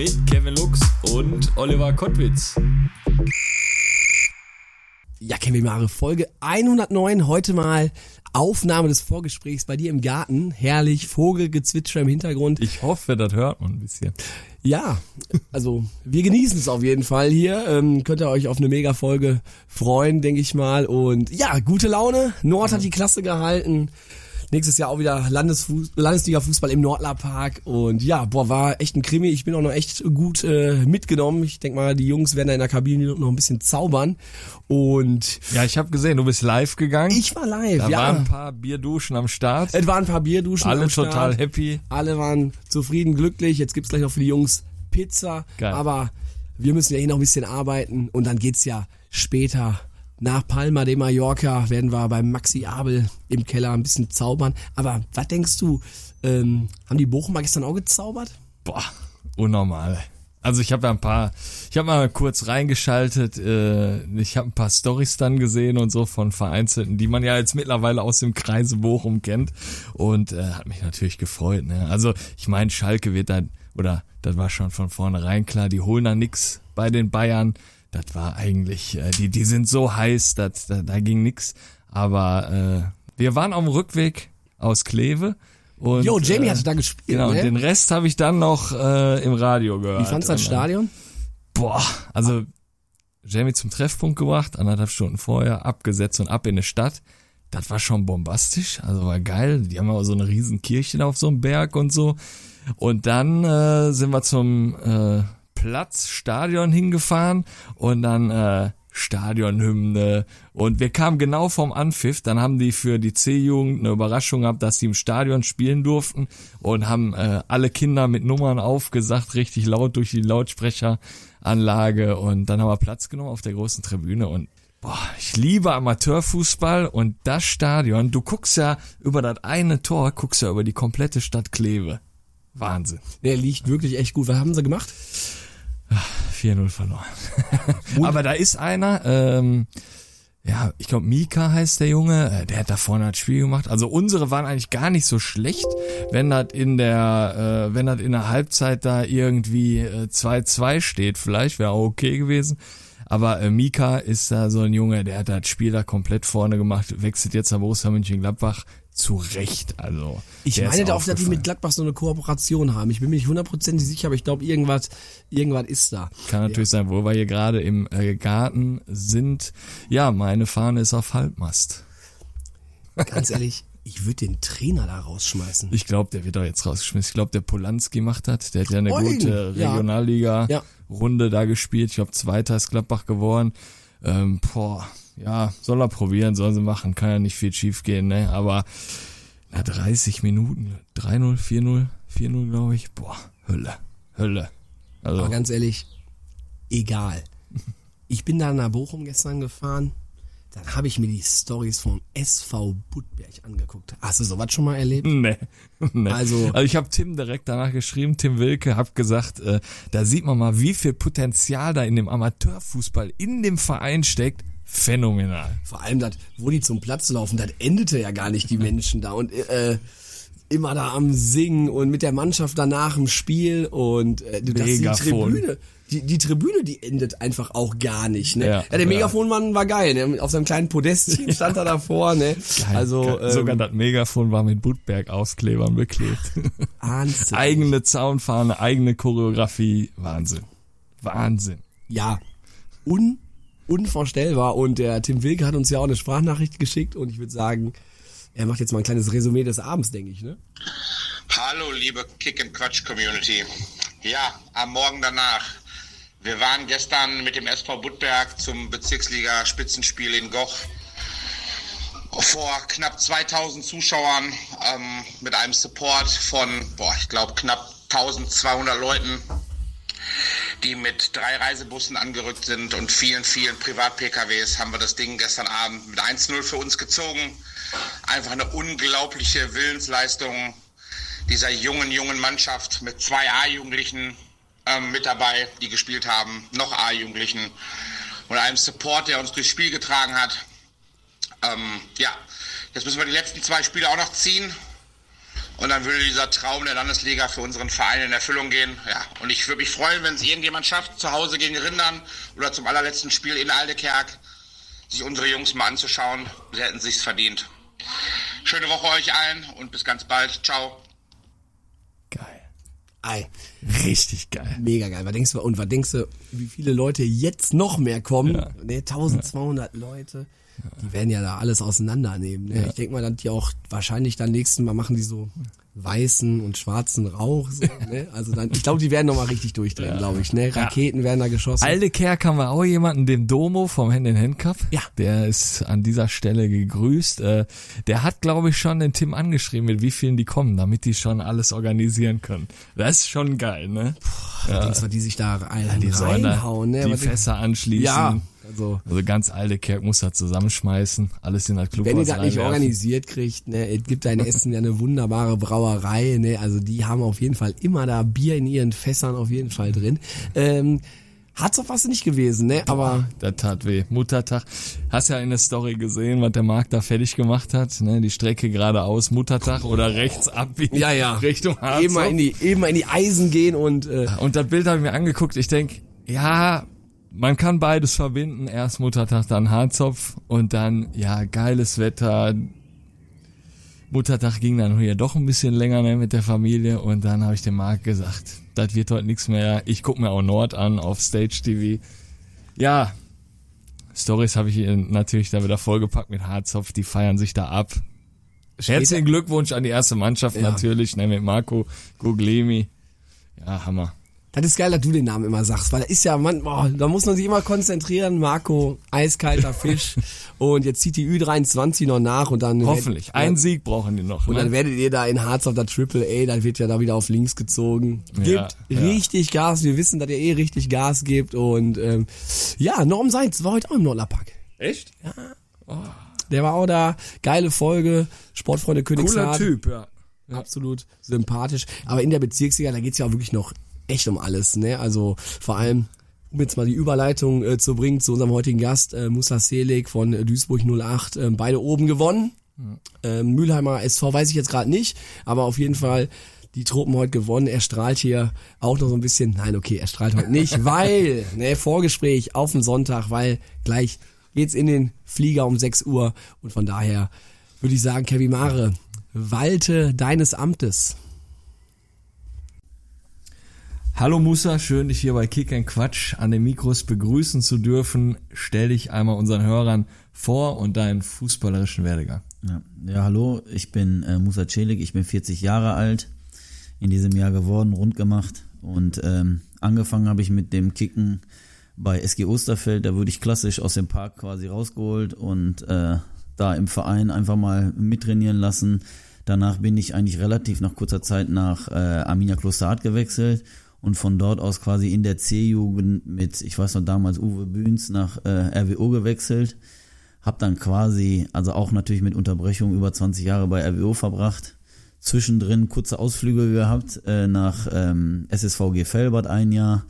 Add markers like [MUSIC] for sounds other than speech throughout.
mit Kevin Lux und Oliver Kottwitz. Ja, Kevin Mare, Folge 109, heute mal Aufnahme des Vorgesprächs bei dir im Garten. Herrlich, Vogelgezwitscher im Hintergrund. Ich hoffe, das hört man ein bisschen. Ja, also wir genießen es auf jeden Fall hier. Ähm, könnt ihr euch auf eine Mega-Folge freuen, denke ich mal. Und ja, gute Laune. Nord hat die Klasse gehalten. Nächstes Jahr auch wieder Landesfuß Landesliga-Fußball im Nordlerpark. Und ja, boah, war echt ein Krimi. Ich bin auch noch echt gut äh, mitgenommen. Ich denk mal, die Jungs werden da in der Kabine noch ein bisschen zaubern. Und Ja, ich habe gesehen, du bist live gegangen. ich war live, da ja. waren ein paar Bierduschen am Start. es waren ein paar Bierduschen. Alle am Start. total happy. Alle waren zufrieden, glücklich. Jetzt gibt's gleich noch für die Jungs Pizza. Geil. Aber wir müssen ja eh noch ein bisschen arbeiten. Und dann geht's ja später nach Palma de Mallorca werden wir beim Maxi Abel im Keller ein bisschen zaubern. Aber was denkst du, ähm, haben die Bochumer gestern auch gezaubert? Boah, unnormal. Also ich habe ja ein paar, ich habe mal kurz reingeschaltet, äh, ich habe ein paar Stories dann gesehen und so von Vereinzelten, die man ja jetzt mittlerweile aus dem Kreise Bochum kennt und äh, hat mich natürlich gefreut. Ne? Also ich meine, Schalke wird dann, oder das war schon von vornherein klar, die holen da nix bei den Bayern. Das war eigentlich, äh, die, die sind so heiß, das, da, da ging nix. Aber äh, wir waren auf dem Rückweg aus Kleve. Und, Jo, Jamie äh, hatte da gespielt, Genau, ne? und den Rest habe ich dann noch äh, im Radio gehört. Wie fandst du das dann- Stadion? Boah, also Jamie zum Treffpunkt gebracht, anderthalb Stunden vorher, abgesetzt und ab in die Stadt. Das war schon bombastisch, also war geil. Die haben auch so eine riesen Kirche auf so einem Berg und so. Und dann äh, sind wir zum äh, Platz, Stadion hingefahren und dann äh, Stadionhymne und wir kamen genau vom Anpfiff, dann haben die für die C-Jugend eine Überraschung gehabt, dass sie im Stadion spielen durften und haben äh, alle Kinder mit Nummern aufgesagt, richtig laut durch die Lautsprecheranlage und dann haben wir Platz genommen auf der großen Tribüne und Boah, ich liebe Amateurfußball und das Stadion, du guckst ja über das eine Tor, guckst ja über die komplette Stadt Kleve. Wahnsinn. Der liegt wirklich echt gut. Was haben sie gemacht? 4-0 verloren. [LAUGHS] Aber da ist einer, ähm, ja, ich glaube Mika heißt der Junge, äh, der hat da vorne das Spiel gemacht. Also unsere waren eigentlich gar nicht so schlecht, wenn das in der, äh, wenn das in der Halbzeit da irgendwie äh, 2-2 steht, vielleicht wäre auch okay gewesen. Aber äh, Mika ist da so ein Junge, der hat das Spiel da komplett vorne gemacht, wechselt jetzt nach Borussia Mönchengladbach zu Recht. Also Ich meine ist doch, dass die mit Gladbach so eine Kooperation haben. Ich bin mir nicht hundertprozentig sicher, aber ich glaube, irgendwas, irgendwas ist da. Kann natürlich sein, wo wir hier gerade im äh, Garten sind. Ja, meine Fahne ist auf Halbmast. Ganz [LAUGHS] ehrlich, ich würde den Trainer da rausschmeißen. Ich glaube, der wird doch jetzt rausgeschmissen. Ich glaube, der Polanski macht das. Der hat ja eine Moin. gute Ja. Regionalliga-Runde da gespielt. Ich glaube, Zweiter ist Gladbach geworden. Ähm, boah, ja, soll er probieren, soll sie machen. Kann ja nicht viel schief gehen, ne? Aber na, 30 Minuten, 3-0, 4-0, 4-0, glaube ich. Boah, Hölle, Hölle. Also, Aber ganz ehrlich, egal. [LAUGHS] Ich bin da nach Bochum gestern gefahren. Dann habe ich mir die Stories vom SV Budberg angeguckt. Hast du sowas schon mal erlebt? [LAUGHS] Nee. nee. Also- also ich habe Tim direkt danach geschrieben, Tim Wilke, hab gesagt, äh, da sieht man mal, wie viel Potenzial da in dem Amateurfußball in dem Verein steckt. Phänomenal. Vor allem das, wo die zum Platz laufen, das endete ja gar nicht die [LAUGHS] Menschen da und äh, immer da am Singen und mit der Mannschaft danach im Spiel und äh, das die. Tribüne, die, die Tribüne, die endet einfach auch gar nicht. Ne? Ja, Ja, der. Megafonmann war geil, ne? auf seinem kleinen Podestchen [LAUGHS] stand er davor. Ne? Also ähm, Sogar das Megafon war mit Budberg-Ausklebern beklebt. [LAUGHS] Wahnsinn. eigene Zaunfahne, eigene Choreografie. Wahnsinn. Wahnsinn. ja, un, unvorstellbar. Und der Tim Wilke hat uns ja auch eine Sprachnachricht geschickt und ich würde sagen, er macht jetzt mal ein kleines Resümee des Abends, denke ich. Ne? Hallo, liebe Kick and Quatsch Community. Ja, am Morgen danach. Wir waren gestern mit dem SV Budberg zum Bezirksliga Spitzenspiel in Goch vor knapp 2000 Zuschauern ähm, mit einem Support von, boah, ich glaube knapp 1200 Leuten. Die mit drei Reisebussen angerückt sind und vielen, vielen Privat-PKWs haben wir das Ding gestern Abend mit 1-0 für uns gezogen. Einfach eine unglaubliche Willensleistung dieser jungen, jungen Mannschaft mit zwei A-Jugendlichen ähm, mit dabei, die gespielt haben, noch A-Jugendlichen und einem Support, der uns durchs Spiel getragen hat. Ähm, ja, jetzt müssen wir die letzten zwei Spiele auch noch ziehen. Und dann würde dieser Traum der Landesliga für unseren Verein in Erfüllung gehen. Ja, und ich würde mich freuen, wenn es irgendjemand schafft, zu Hause gegen Rindern oder zum allerletzten Spiel in Aldekerk, sich unsere Jungs mal anzuschauen. Sie hätten sich's verdient. Schöne Woche euch allen und bis ganz bald. Ciao. Geil. Ei, Richtig geil. mega geil. Was denkst du, und was denkst du, wie viele Leute jetzt noch mehr kommen? Ja. Ne, 1200 Leute. Die werden ja da alles auseinandernehmen. Ne? Ich denke mal, dass die auch wahrscheinlich dann nächsten Mal machen die so weißen und schwarzen Rauch. So, [LAUGHS] ne? Also dann, ich glaube, die werden nochmal richtig durchdrehen, glaube ich. Ne? Raketen werden da geschossen. Aldekerk haben wir auch jemanden, den Domo vom Hand in Hand Cup. Ja. Der ist an dieser Stelle gegrüßt. Äh, Der hat, glaube ich, schon den Tim angeschrieben, mit wie vielen die kommen, damit die schon alles organisieren können. Das ist schon geil, ne? ja. Denkst du, die sich da rein, Die sollen da reinhauen. Ne? die Was- Fässer anschließen. Ja, also Also ganz Aldekerk muss da zusammenschmeißen, alles in das Clubhaus wenn ihr das nicht organisiert kriegt, ne, es gibt da in Essen ja eine wunderbare Brauerei, ne, also die haben auf jeden Fall immer da Bier in ihren Fässern auf jeden Fall drin. Ähm, hat's doch fast nicht gewesen, ne, aber Das tat weh. Muttertag. Hast ja in der Story gesehen, was der Marc da fertig gemacht hat. Ne? Die Strecke geradeaus, Muttertag oder rechts abbiegen. ja, ja, Richtung Harz. eben mal in die, eben mal in die Eisen gehen und äh, Und das Bild habe ich mir angeguckt. Ich denk, ja, man kann beides verbinden. Erst Muttertag, dann Harzopf und dann, ja, geiles Wetter. Muttertag ging dann hier doch ein bisschen länger ne, mit der Familie und dann habe ich dem Marc gesagt, das wird heute nichts mehr. Ich guck mir auch Nord an auf Stage TV. Ja, Stories habe ich natürlich da wieder vollgepackt mit Harzopf, die feiern sich da ab. Herzlichen Glückwunsch an die erste Mannschaft Ja. natürlich, ne, mit Marco Guglemi. Ja, Hammer. Das ist geil, dass du den Namen immer sagst, weil da ist ja, man, boah, da muss man sich immer konzentrieren, Marco, eiskalter Fisch [LAUGHS] und jetzt zieht die Ü23 noch nach und dann Hoffentlich. Ja, Ein Sieg brauchen die noch. Und dann Ne? werdet ihr da in Harz auf der Triple A, dann wird ja da wieder auf links gezogen. Gibt Ja, ja. richtig Gas. Wir wissen, dass ihr eh richtig Gas gibt. Und ähm, ja, Norm Seitz war heute auch im Nordlerpark. Echt? Der war auch da. Geile Folge. Sportfreunde Cooler Königshardt. Typ, ja. Absolut sympathisch. Aber in der Bezirksliga, da geht's ja auch wirklich noch echt um alles. Ne? Also vor allem, um jetzt mal die Überleitung äh, zu bringen zu unserem heutigen Gast, äh, Musa Selik von äh, Duisburg 08. Ähm, beide oben gewonnen. Ähm, Mülheimer SV weiß ich jetzt gerade nicht, aber auf jeden Fall die Truppen heute gewonnen. Er strahlt hier auch noch so ein bisschen. Nein, okay, er strahlt heute nicht, [LAUGHS] weil, ne, Vorgespräch auf den Sonntag, weil gleich geht's in den Flieger um 6 Uhr und von daher würde ich sagen, Kevin Mare, walte deines Amtes. Hallo Musa, schön dich hier bei Kick and Quatsch an den Mikros begrüßen zu dürfen. Stell dich einmal unseren Hörern vor und deinen fußballerischen Werdegang. Ja, ja hallo, ich bin äh, Musa Celik, ich bin 40 Jahre alt, in diesem Jahr geworden, rund gemacht und ähm, angefangen habe ich mit dem Kicken bei SG Osterfeld, da wurde ich klassisch aus dem Park quasi rausgeholt und äh, da im Verein einfach mal mittrainieren lassen. Danach bin ich eigentlich relativ nach kurzer Zeit nach äh, Arminia Klosterhardt gewechselt und von dort aus quasi in der C-Jugend mit, ich weiß noch damals Uwe Bühns nach äh, RWO gewechselt. Hab dann quasi, also auch natürlich mit Unterbrechung über 20 Jahre bei RWO verbracht. Zwischendrin kurze Ausflüge gehabt äh, nach ähm, SSVG Felbert ein Jahr,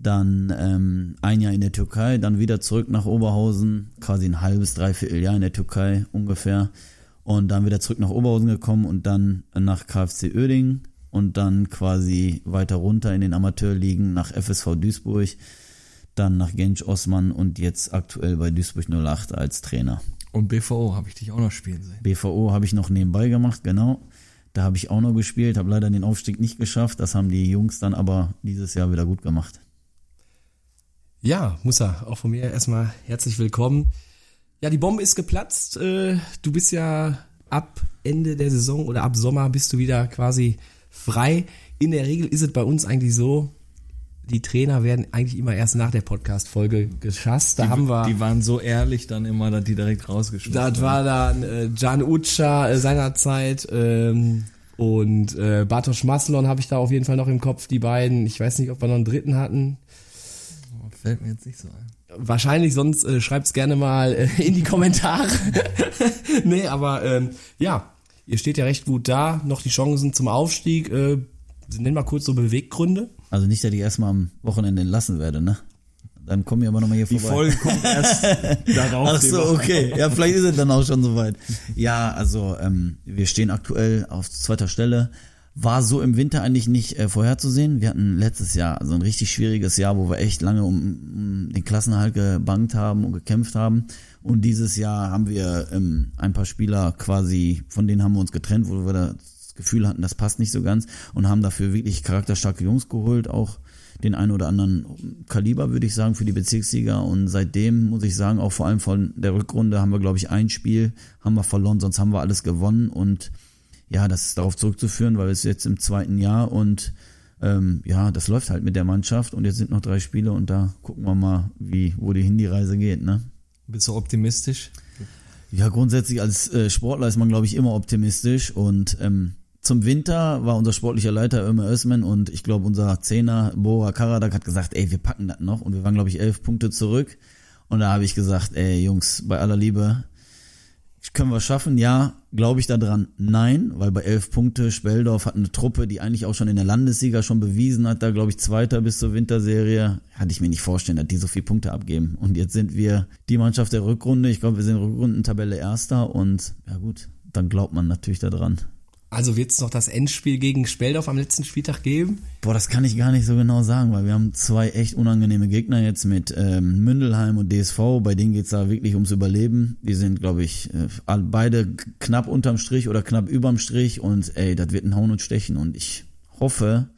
dann ähm, ein Jahr in der Türkei, dann wieder zurück nach Oberhausen, quasi ein halbes, dreiviertel Jahr in der Türkei ungefähr und dann wieder zurück nach Oberhausen gekommen und dann nach KfC Oerding und dann quasi weiter runter in den Amateurligen nach FSV Duisburg, dann nach Gensch Osman und jetzt aktuell bei Duisburg 08 als Trainer. Und BVO habe ich dich auch noch spielen sehen. BVO habe ich noch nebenbei gemacht, genau. Da habe ich auch noch gespielt, habe leider den Aufstieg nicht geschafft. Das haben die Jungs dann aber dieses Jahr wieder gut gemacht. Ja, Musa, auch von mir erstmal herzlich willkommen. Ja, die Bombe ist geplatzt. Äh, Du bist ja ab Ende der Saison oder ab Sommer bist du wieder quasi frei. In der Regel ist es bei uns eigentlich so, die Trainer werden eigentlich immer erst nach der Podcast-Folge geschasst. Da haben wir. Die waren so ehrlich dann immer, dass die direkt rausgeschmissen Das war dann äh, Can Uca äh, seinerzeit ähm, und äh, Bartosz Maslon habe ich da auf jeden Fall noch im Kopf, die beiden. Ich weiß nicht, ob wir noch einen dritten hatten. fällt mir jetzt nicht so ein. Wahrscheinlich, sonst äh, schreibt's gerne mal äh, in die Kommentare. [LAUGHS] nee, aber ähm, ja, ihr steht ja recht gut da. Noch die Chancen zum Aufstieg. Äh, nenn mal kurz so Beweggründe. Also nicht, dass ich erstmal am Wochenende entlassen werde, ne? Dann kommen wir aber nochmal hier Die vorbei. Folge kommt erst [LAUGHS] darauf. Ach die so, okay. Ja, vielleicht ist es dann auch schon soweit. Ja, also ähm, wir stehen aktuell auf zweiter Stelle. War so im Winter eigentlich nicht äh, vorherzusehen. Wir hatten letztes Jahr so ein richtig schwieriges Jahr, wo wir echt lange um, um den Klassenerhalt gebankt haben und gekämpft haben. Und dieses Jahr haben wir ähm, ein paar Spieler quasi, von denen haben wir uns getrennt, wo wir das Gefühl hatten, das passt nicht so ganz und haben dafür wirklich charakterstarke Jungs geholt, auch den einen oder anderen Kaliber, würde ich sagen, für die Bezirksliga. Und seitdem muss ich sagen, auch vor allem von der Rückrunde haben wir, glaube ich, ein Spiel haben wir verloren, sonst haben wir alles gewonnen. Und ja, das ist darauf zurückzuführen, weil es jetzt im zweiten Jahr und ähm, ja, das läuft halt mit der Mannschaft und jetzt sind noch drei Spiele und da gucken wir mal, wie, wo die hin die Reise geht, ne? Bist du optimistisch? Ja, grundsätzlich als äh, Sportler ist man, glaube ich, immer optimistisch und ähm, zum Winter war unser sportlicher Leiter Ömer Özmen und ich glaube unser Zehner Bora Karadak hat gesagt, ey, wir packen das noch und wir waren, glaube ich, elf Punkte zurück und da habe ich gesagt, ey, Jungs, bei aller Liebe, können wir schaffen? Ja. Glaube ich da dran? Nein, weil bei elf Punkte Speldorf hat eine Truppe, die eigentlich auch schon in der Landesliga schon bewiesen hat, da glaube ich Zweiter bis zur Winterserie. Hatte ich mir nicht vorstellen, dass die so viele Punkte abgeben. Und jetzt sind wir die Mannschaft der Rückrunde. Ich glaube, wir sind Rückrundentabelle Erster und ja gut, dann glaubt man natürlich da Also wird's noch das Endspiel gegen Speldorf am letzten Spieltag geben? Boah, das kann ich gar nicht so genau sagen, weil wir haben zwei echt unangenehme Gegner jetzt mit ähm, Mündelheim und DSV. Bei denen geht's da wirklich ums Überleben. Die sind, glaube ich, äh, beide knapp unterm Strich oder knapp überm Strich und ey, das wird ein Hauen und Stechen und ich hoffe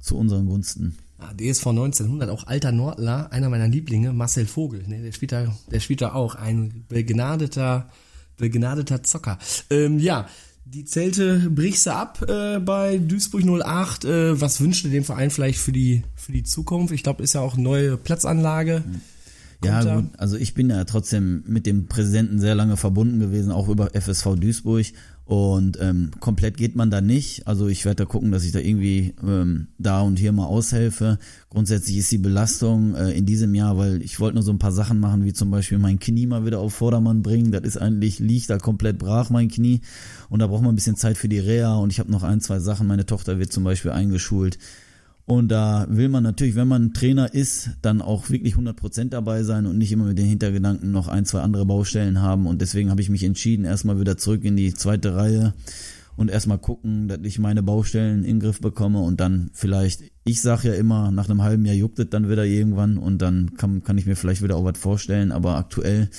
zu unseren Gunsten. Ah, DSV 1900, auch alter Nordler, einer meiner Lieblinge, Marcel Vogel. Ne, der spielt da, der spielt da auch, ein begnadeter, begnadeter Zocker. Ähm, ja, die Zelte brichst du ab äh, bei Duisburg 08. Äh, was wünscht ihr dem Verein vielleicht für die, für die Zukunft? Ich glaube, ist ja auch eine neue Platzanlage. Ja, Kommt da- gut, also ich bin ja trotzdem mit dem Präsidenten sehr lange verbunden gewesen, auch über FSV Duisburg. Und ähm, komplett geht man da nicht. Also ich werde da gucken, dass ich da irgendwie ähm, da und hier mal aushelfe. Grundsätzlich ist die Belastung äh, in diesem Jahr, weil ich wollte nur so ein paar Sachen machen, wie zum Beispiel mein Knie mal wieder auf Vordermann bringen. Das ist eigentlich, liegt da komplett brach, mein Knie. Und da braucht man ein bisschen Zeit für die Reha. Und ich habe noch ein, zwei Sachen. Meine Tochter wird zum Beispiel eingeschult. Und da will man natürlich, wenn man Trainer ist, dann auch wirklich 100% dabei sein und nicht immer mit den Hintergedanken noch ein, zwei andere Baustellen haben. Und deswegen habe ich mich entschieden, erstmal wieder zurück in die zweite Reihe und erstmal gucken, dass ich meine Baustellen in den Griff bekomme und dann vielleicht, ich sage ja immer, nach einem halben Jahr juckt es dann wieder irgendwann und dann kann, kann ich mir vielleicht wieder auch was vorstellen. Aber aktuell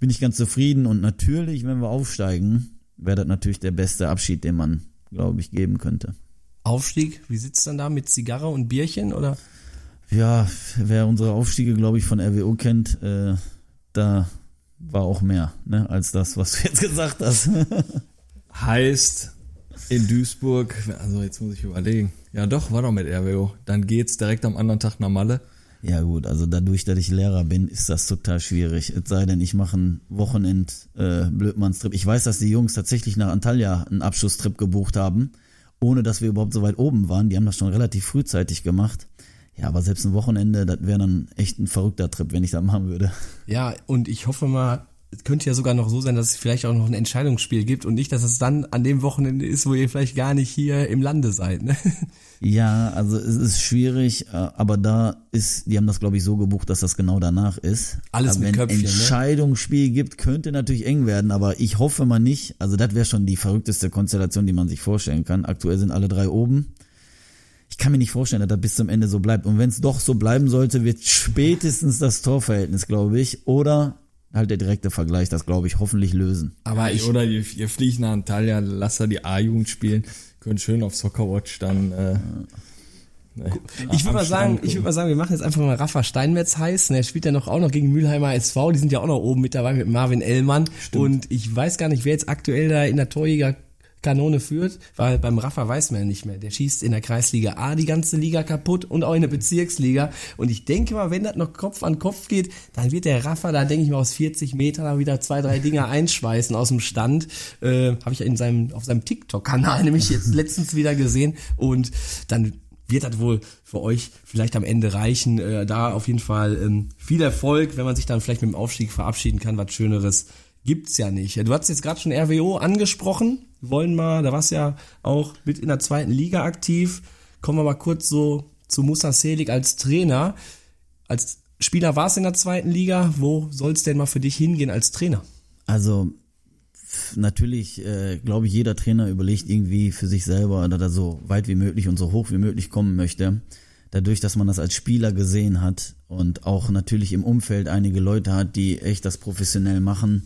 bin ich ganz zufrieden und natürlich, wenn wir aufsteigen, wäre das natürlich der beste Abschied, den man, glaube ich, geben könnte. Aufstieg, wie sitzt dann da mit Zigarre und Bierchen oder? Ja, wer unsere Aufstiege, glaube ich, von RWO kennt, äh, da war auch mehr, ne, als das, was du jetzt [LAUGHS] gesagt hast. Heißt in Duisburg, also jetzt muss ich überlegen. Ja doch, war doch mit RWO. Dann geht's direkt am anderen Tag nach Malle. ja gut, also dadurch, dass ich Lehrer bin, ist das total schwierig. Es sei denn, ich mache einen Wochenend äh, Blödmannstrip. Ich weiß, dass die Jungs tatsächlich nach Antalya einen Abschlusstrip gebucht haben, ohne dass wir überhaupt so weit oben waren. Die haben das schon relativ frühzeitig gemacht. Ja, aber selbst ein Wochenende, das wäre dann echt ein verrückter Trip, wenn ich das machen würde. Ja, und ich hoffe mal, es könnte ja sogar noch so sein, dass es vielleicht auch noch ein Entscheidungsspiel gibt und nicht, dass es dann an dem Wochenende ist, wo ihr vielleicht gar nicht hier im Lande seid. Ne? Ja, also es ist schwierig, äh, aber da ist, die haben das glaube ich so gebucht, dass das genau danach ist. Alles aber mit wenn Köpfchen, ne? Entscheidungsspiel gibt, könnte natürlich eng werden, aber ich hoffe mal nicht. Also das wäre schon die verrückteste Konstellation, die man sich vorstellen kann. Aktuell sind alle drei oben. Ich kann mir nicht vorstellen, dass das bis zum Ende so bleibt. Und wenn es doch so bleiben sollte, wird spätestens das Torverhältnis, glaube ich, oder halt der direkte Vergleich, das glaube ich, hoffentlich lösen. Aber ich, Oder ihr, ihr fliegt nach Antalya, lasst da die A-Jugend spielen, könnt schön auf Soccerwatch dann. Äh, ne, ich würde mal sagen, ich würde mal sagen, wir machen jetzt einfach mal Rafa Steinmetz heiß. Ne, er spielt ja noch auch noch gegen Mülheimer SV. Die sind ja auch noch oben mit dabei mit Marvin Ellmann. Und ich weiß gar nicht, wer jetzt aktuell da in der Torjäger Kanone führt, weil beim Rafa weiß man ja nicht mehr. Der schießt in der Kreisliga A die ganze Liga kaputt und auch in der Bezirksliga. Und ich denke mal, wenn das noch Kopf an Kopf geht, dann wird der Rafa da, denke ich mal, aus 40 Metern wieder zwei, drei Dinger einschweißen aus dem Stand. Äh, Habe ich in seinem, auf seinem TikTok-Kanal [LAUGHS] nämlich jetzt letztens wieder gesehen. Und dann wird das wohl für euch vielleicht am Ende reichen. Äh, da auf jeden Fall ähm, viel Erfolg, wenn man sich dann vielleicht mit dem Aufstieg verabschieden kann. Was Schöneres gibt's ja nicht. Du hast jetzt gerade schon RWO angesprochen. Wollen mal, da warst ja auch mit in der zweiten Liga aktiv. Kommen wir mal kurz so zu Musa Selig als Trainer. Als Spieler warst in der zweiten Liga. Wo soll's denn mal für dich hingehen als Trainer? Also natürlich, äh, glaube ich, jeder Trainer überlegt irgendwie für sich selber, dass er so weit wie möglich und so hoch wie möglich kommen möchte. Dadurch, dass man das als Spieler gesehen hat und auch natürlich im Umfeld einige Leute hat, die echt das professionell machen,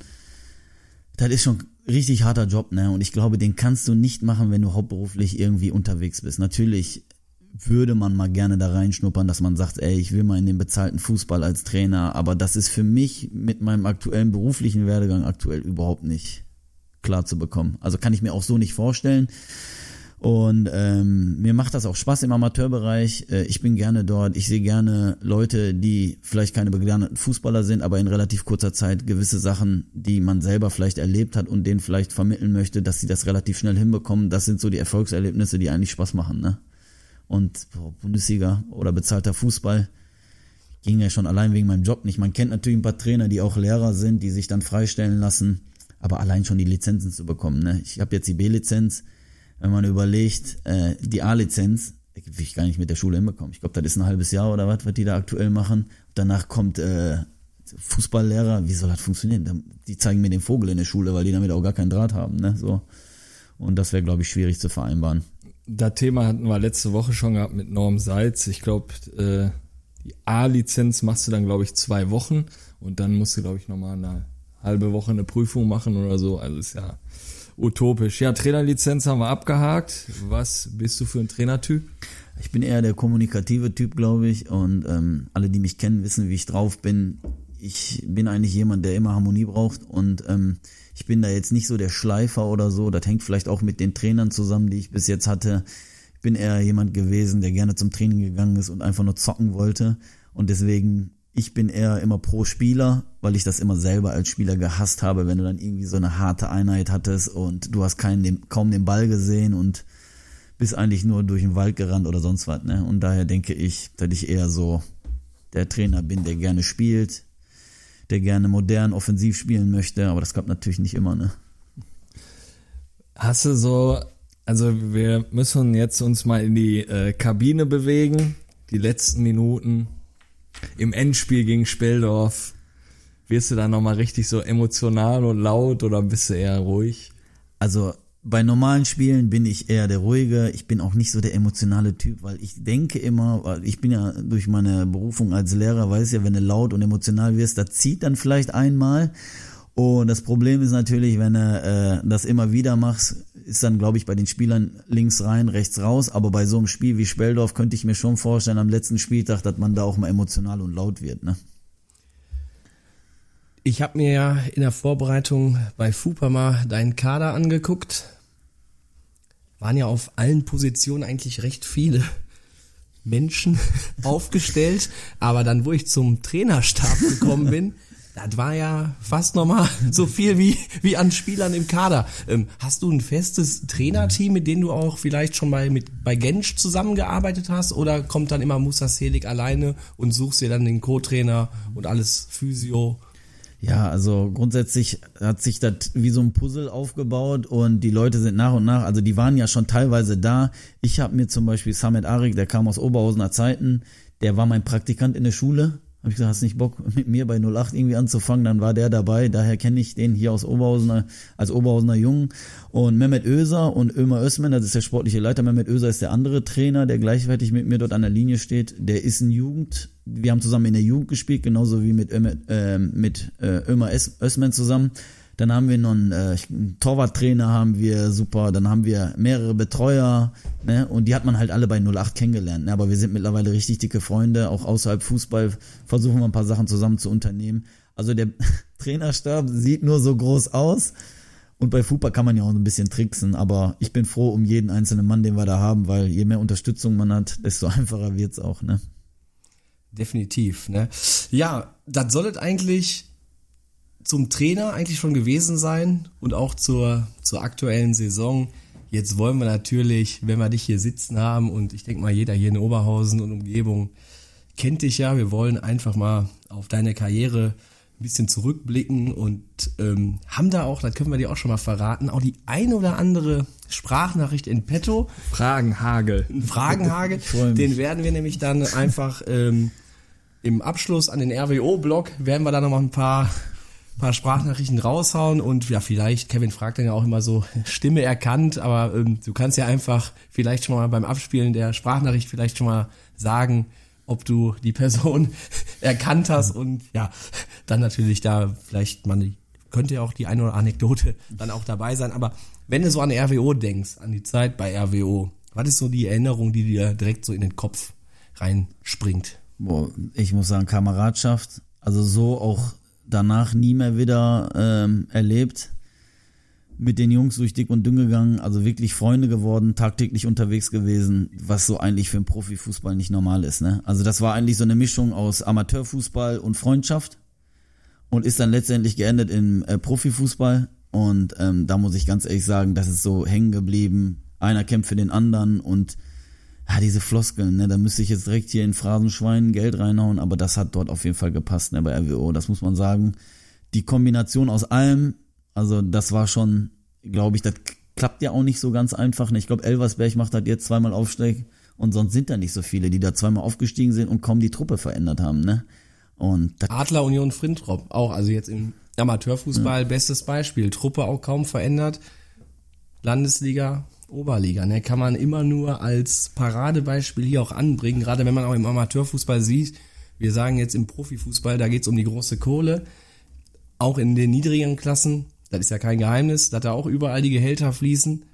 das ist schon richtig harter Job, ne? Und ich glaube, den kannst du nicht machen, wenn du hauptberuflich irgendwie unterwegs bist. Natürlich würde man mal gerne da reinschnuppern, dass man sagt, ey, ich will mal in den bezahlten Fußball als Trainer, aber das ist für mich mit meinem aktuellen beruflichen Werdegang aktuell überhaupt nicht klar zu bekommen. Also kann ich mir auch so nicht vorstellen. Und ähm, mir macht das auch Spaß im Amateurbereich. Äh, ich bin gerne dort. Ich sehe gerne Leute, die vielleicht keine begnadeten Fußballer sind, aber in relativ kurzer Zeit gewisse Sachen, die man selber vielleicht erlebt hat und denen vielleicht vermitteln möchte, dass sie das relativ schnell hinbekommen. Das sind so die Erfolgserlebnisse, die eigentlich Spaß machen. Ne? Und boah, Bundesliga oder bezahlter Fußball ging ja schon allein wegen meinem Job nicht. Man kennt natürlich ein paar Trainer, die auch Lehrer sind, die sich dann freistellen lassen. Aber allein schon die Lizenzen zu bekommen. Ne? Ich habe jetzt die B-Lizenz wenn man überlegt, äh, die A-Lizenz, will ich gar nicht mit der Schule hinbekommen. Ich glaube, das ist ein halbes Jahr oder was, was die da aktuell machen. Danach kommt äh, Fußballlehrer, wie soll das funktionieren? Die zeigen mir den Vogel in der Schule, weil die damit auch gar keinen Draht haben. Ne? So. Und das wäre, glaube ich, schwierig zu vereinbaren. Das Thema hatten wir letzte Woche schon gehabt mit Norm Seitz. Ich glaube, äh, die A-Lizenz machst du dann, glaube ich, zwei Wochen und dann musst du, glaube ich, nochmal eine halbe Woche eine Prüfung machen oder so. Also ist ja utopisch. Ja, Trainerlizenz haben wir abgehakt. Was bist du für ein Trainertyp? Ich bin eher der kommunikative Typ, glaube ich. Und ähm, alle, die mich kennen, wissen, wie ich drauf bin. Ich bin eigentlich jemand, der immer Harmonie braucht. Und ähm, ich bin da jetzt nicht so der Schleifer oder so. Das hängt vielleicht auch mit den Trainern zusammen, die ich bis jetzt hatte. Ich bin eher jemand gewesen, der gerne zum Training gegangen ist und einfach nur zocken wollte. Und deswegen ich bin eher immer pro Spieler, weil ich das immer selber als Spieler gehasst habe, wenn du dann irgendwie so eine harte Einheit hattest und du hast keinen, kaum den Ball gesehen und bist eigentlich nur durch den Wald gerannt oder sonst was. Ne? Und daher denke ich, dass ich eher so der Trainer bin, der gerne spielt, der gerne modern offensiv spielen möchte, aber das klappt natürlich nicht immer. Ne? Hast du so, also wir müssen jetzt uns mal in die äh, Kabine bewegen, die letzten Minuten im Endspiel gegen Speldorf, wirst du da nochmal richtig so emotional und laut oder bist du eher ruhig? Also bei normalen Spielen bin ich eher der ruhige. Ich bin auch nicht so der emotionale Typ, weil ich denke immer, weil ich bin ja durch meine Berufung als Lehrer, weiß ja, wenn du laut und emotional wirst, das zieht dann vielleicht einmal. Und das Problem ist natürlich, wenn du äh, das immer wieder machst, ist dann, glaube ich, bei den Spielern links rein, rechts raus. Aber bei so einem Spiel wie Speldorf könnte ich mir schon vorstellen, am letzten Spieltag, dass man da auch mal emotional und laut wird. Ne? Ich habe mir ja in der Vorbereitung bei FUPA mal deinen Kader angeguckt. Waren ja auf allen Positionen eigentlich recht viele Menschen [LAUGHS] aufgestellt. Aber dann, wo ich zum Trainerstab gekommen bin, [LAUGHS] das war ja fast nochmal [LAUGHS] so viel wie, wie an Spielern im Kader. Ähm, hast du ein festes Trainerteam, mit dem du auch vielleicht schon mal mit, bei Gensch zusammengearbeitet hast? Oder kommt dann immer Musa Selik alleine und suchst dir dann den Co-Trainer und alles Physio? Ja, also grundsätzlich hat sich das wie so ein Puzzle aufgebaut und die Leute sind nach und nach, also die waren ja schon teilweise da. Ich habe mir zum Beispiel Samet Arik, der kam aus Oberhausener Zeiten, der war mein Praktikant in der Schule habe ich gesagt, hast nicht Bock mit mir bei 08 irgendwie anzufangen? Dann war der dabei. Daher kenne ich den hier aus Oberhausener, als Oberhausener Jungen. Und Mehmet Öser und Ömer Özmen, das ist der sportliche Leiter. Mehmet Öser ist der andere Trainer, der gleichwertig mit mir dort an der Linie steht. Der ist ein Jugend. Wir haben zusammen in der Jugend gespielt, genauso wie mit, Ömer, äh, mit äh, Ömer Özmen zusammen. Dann haben wir noch einen, äh, einen Torwarttrainer, haben wir super. Dann haben wir mehrere Betreuer, ne? Und die hat man halt alle bei 08 kennengelernt. Ne? Aber wir sind mittlerweile richtig dicke Freunde. Auch außerhalb Fußball versuchen wir ein paar Sachen zusammen zu unternehmen. Also der [LAUGHS] Trainerstab sieht nur so groß aus. Und bei Fupa kann man ja auch ein bisschen tricksen, aber ich bin froh um jeden einzelnen Mann, den wir da haben, weil je mehr Unterstützung man hat, desto [LAUGHS] einfacher wird's auch, ne? Definitiv, ne? Ja, das soll es eigentlich zum Trainer eigentlich schon gewesen sein und auch zur, zur aktuellen Saison. Jetzt wollen wir natürlich, wenn wir dich hier sitzen haben und ich denke mal, jeder hier in Oberhausen und Umgebung kennt dich ja. Wir wollen einfach mal auf deine Karriere ein bisschen zurückblicken und ähm, haben da auch, das können wir dir auch schon mal verraten, auch die ein oder andere Sprachnachricht in petto. Fragenhagel. Fragenhagel. Den werden wir nämlich dann einfach ähm, im Abschluss an den RWO-Blog werden wir da noch mal ein paar paar Sprachnachrichten raushauen und ja, vielleicht, Kevin fragt dann ja auch immer so, [LAUGHS] Stimme erkannt, aber ähm, du kannst ja einfach vielleicht schon mal beim Abspielen der Sprachnachricht vielleicht schon mal sagen, ob du die Person [LAUGHS] erkannt hast und ja, dann natürlich da vielleicht man könnte ja auch die eine oder andere Anekdote dann auch dabei sein, aber wenn du so an RWO denkst, an die Zeit bei RWO, was ist so die Erinnerung, die dir direkt so in den Kopf reinspringt? Boah, ich muss sagen, Kameradschaft, also so auch danach nie mehr wieder ähm, erlebt. Mit den Jungs durch dick und dünn gegangen, also wirklich Freunde geworden, tagtäglich unterwegs gewesen, was so eigentlich für einen Profifußball nicht normal ist. Ne? Also das war eigentlich so eine Mischung aus Amateurfußball und Freundschaft und ist dann letztendlich geendet im äh, Profifußball. Und ähm, da muss ich ganz ehrlich sagen, das ist so hängen geblieben. Einer kämpft für den anderen und ja, diese Floskeln, ne, da müsste ich jetzt direkt hier in Phrasenschwein Geld reinhauen, aber das hat dort auf jeden Fall gepasst, ne, bei RWO, das muss man sagen. Die Kombination aus allem, also das war schon, glaube ich, das klappt ja auch nicht so ganz einfach. Ne? Ich glaube, Elversberg macht halt jetzt zweimal Aufstieg und sonst sind da nicht so viele, die da zweimal aufgestiegen sind und kaum die Truppe verändert haben, ne? Und Adler Union Frintrop auch, also jetzt im Amateurfußball bestes Beispiel. Truppe auch kaum verändert. Landesliga, Oberliga, ne, kann man immer nur als Paradebeispiel hier auch anbringen, gerade wenn man auch im Amateurfußball sieht, wir sagen jetzt im Profifußball, da geht's um die große Kohle, auch in den niedrigeren Klassen, das ist ja kein Geheimnis, dass da auch überall die Gehälter fließen.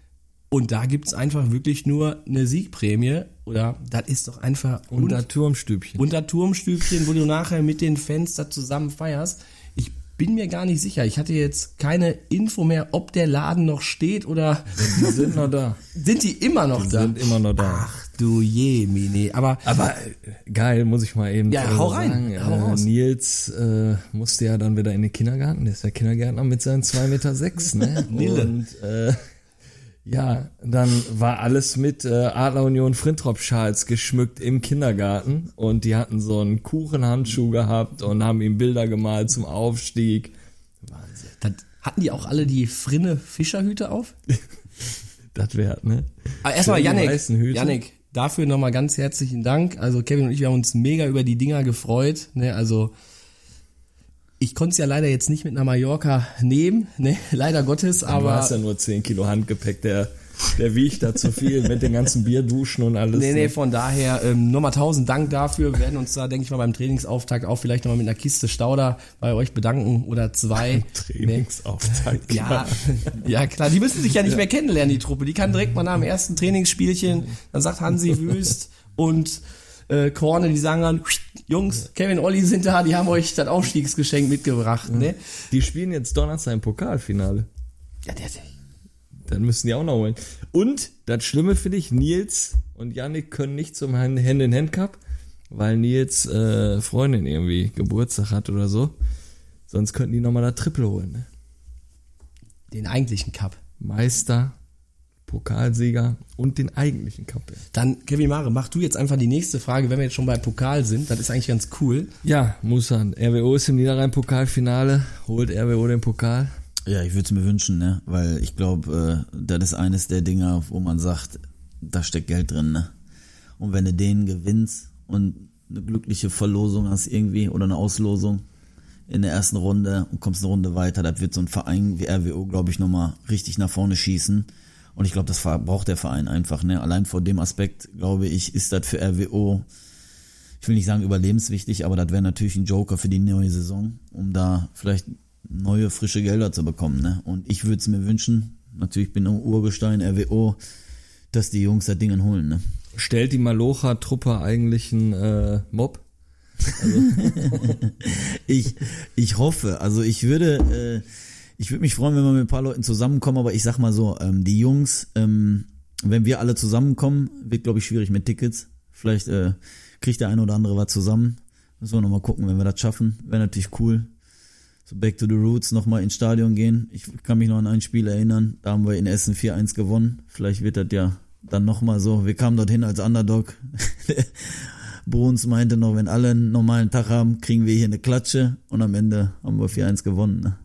Und da gibt's einfach wirklich nur eine Siegprämie. Oder das ist doch einfach Unter Turmstübchen. unter Turmstübchen, wo du nachher mit den Fans da zusammen feierst. Bin mir gar nicht sicher. Ich hatte jetzt keine Info mehr, ob der Laden noch steht oder Die sind noch da. [LAUGHS] sind die immer noch Die da? sind immer noch da. Ach du je, Mini. Aber Aber äh, geil, muss ich mal eben Ja, hau rein, sagen. hau äh. Nils äh, musste ja dann wieder in den Kindergarten. Der ist ja Kindergärtner mit seinen zwei Meter, sechs, ne? [LAUGHS] Und äh, ja, dann war alles mit äh, Adler Union Frintrop-Schals geschmückt im Kindergarten und die hatten so einen Kuchenhandschuh gehabt und haben ihm Bilder gemalt zum Aufstieg. Wahnsinn. das, hatten die auch alle die Frinne Fischerhüte auf? [LAUGHS] Das wert, ne? Aber erstmal Yannick, weißen Hüte. Yannick, dafür nochmal ganz herzlichen Dank. Also Kevin und ich wir haben uns mega über die Dinger gefreut. Ne? Also ich konnte es ja leider jetzt nicht mit einer Mallorca nehmen, ne? [LAUGHS] leider Gottes, du aber hast ja nur 10 Kilo Handgepäck, der, der wiegt da zu viel mit den ganzen Bierduschen und alles. Nee, ne? nee, von daher ähm, nochmal tausend Dank dafür. Wir werden uns da, denke ich mal, beim Trainingsauftakt auch vielleicht nochmal mit einer Kiste Stauder bei euch bedanken oder zwei. Trainingsauftakt. Ja, [LAUGHS] ja klar, die müssen sich ja nicht mehr kennenlernen, die Truppe. Die kann direkt mal nach dem ersten Trainingsspielchen, dann sagt Hansi [LAUGHS] Wüst und äh, Korne, die sagen dann, Jungs, Kevin, Olli sind da, die haben euch das Aufstiegsgeschenk mitgebracht. Ne? Die spielen jetzt Donnerstag im Pokalfinale. Ja, der, der, Dann müssen die auch noch holen. Und das Schlimme finde ich, Nils und Yannick können nicht zum Hand-in-Hand-Cup, weil Nils äh, Freundin irgendwie Geburtstag hat oder so. Sonst könnten die nochmal das Triple holen. Ne? den eigentlichen Cup. Meister, Pokalsieger und den eigentlichen Cup. ey. Dann, Kevin Mare, mach du jetzt einfach die nächste Frage, wenn wir jetzt schon bei Pokal sind. Das ist eigentlich ganz cool. Ja, Musan, RWO ist im Niederrhein-Pokalfinale. Holt RWO den Pokal? Ja, ich würde es mir wünschen, ne? Weil ich glaube, äh, das ist eines der Dinger, wo man sagt, da steckt Geld drin, ne? Und wenn du den gewinnst und eine glückliche Verlosung hast irgendwie oder eine Auslosung in der ersten Runde und kommst eine Runde weiter, das wird so ein Verein wie RWO, glaube ich, nochmal richtig nach vorne schießen. Und ich glaube, das braucht der Verein einfach, ne? Allein vor dem Aspekt, glaube ich, ist das für RWO, ich will nicht sagen überlebenswichtig, aber das wäre natürlich ein Joker für die neue Saison, um da vielleicht neue, frische Gelder zu bekommen. Ne? Und ich würde es mir wünschen, natürlich bin ich Urgestein, RWO, dass die Jungs das Ding holen. Ne? Stellt die Malocha-Truppe eigentlich einen äh, Mob? [LAUGHS] Ich, ich hoffe, also ich würde, äh, ich würde mich freuen, wenn wir mit ein paar Leuten zusammenkommen, aber ich sag mal so, ähm, die Jungs, ähm, wenn wir alle zusammenkommen, wird glaube ich schwierig mit Tickets. Vielleicht äh, kriegt der eine oder andere was zusammen. Müssen wir nochmal gucken, wenn wir das schaffen. Wäre natürlich cool. so Back to the Roots nochmal ins Stadion gehen. Ich kann mich noch an ein Spiel erinnern, da haben wir in Essen 4-1 gewonnen. Vielleicht wird das ja dann nochmal so. Wir kamen dorthin als Underdog. [LAUGHS] Bruns meinte noch, wenn alle einen normalen Tag haben, kriegen wir hier eine Klatsche und am Ende haben wir 4-1 gewonnen. Ne?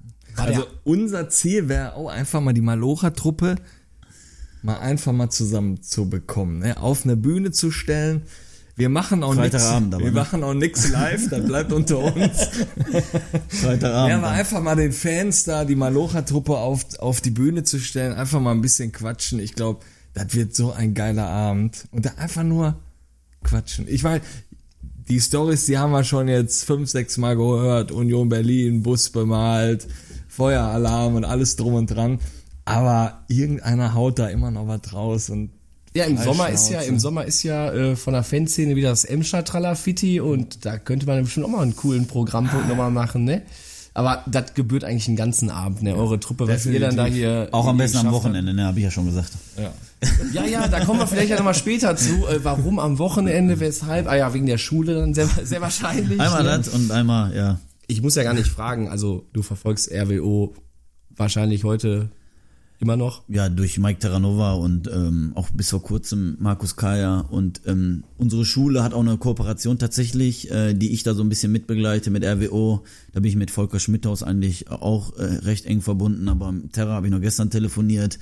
Also unser Ziel wäre auch einfach mal die Malocha-Truppe mal einfach mal zusammen zu bekommen, ne? auf eine Bühne zu stellen. Wir machen auch nichts. Wir ne? machen auch nichts live, das bleibt unter uns. [LAUGHS] Freitagabend. Ja, aber einfach mal den Fans da, die Malocha-Truppe auf, auf die Bühne zu stellen, einfach mal ein bisschen quatschen. Ich glaube, das wird so ein geiler Abend. Und da einfach nur quatschen. Ich meine, die Stories, die haben wir schon jetzt fünf, sechs Mal gehört. Union Berlin, Bus bemalt, Feueralarm und alles drum und dran. Aber irgendeiner haut da immer noch was raus und Ja, im Sommer ist ja, im Sommer ist ja äh, von der Fanszene wieder das Emscher Tralafiti und da könnte man bestimmt auch mal einen coolen Programmpunkt nochmal machen, ne? Aber das gebührt eigentlich einen ganzen Abend, ne? Eure Truppe, was ihr dann da hier. Auch am besten am. Wochenende, ne, habe ich ja schon gesagt. ja. Ja, ja, da kommen wir vielleicht ja nochmal später zu. Äh, warum am Wochenende, weshalb? Ah ja, wegen der Schule dann sehr, sehr wahrscheinlich. Einmal ne? das und einmal, ja. Ich muss ja gar nicht fragen, also du verfolgst RWO wahrscheinlich heute immer noch. Ja, durch Mike Terranova und ähm, auch bis vor kurzem Markus Kaya. Und ähm, unsere Schule hat auch eine Kooperation tatsächlich, äh, die ich da so ein bisschen mitbegleite mit RWO. Da bin ich mit Volker Schmidthaus eigentlich auch äh, recht eng verbunden, aber mit Terra habe ich noch gestern telefoniert.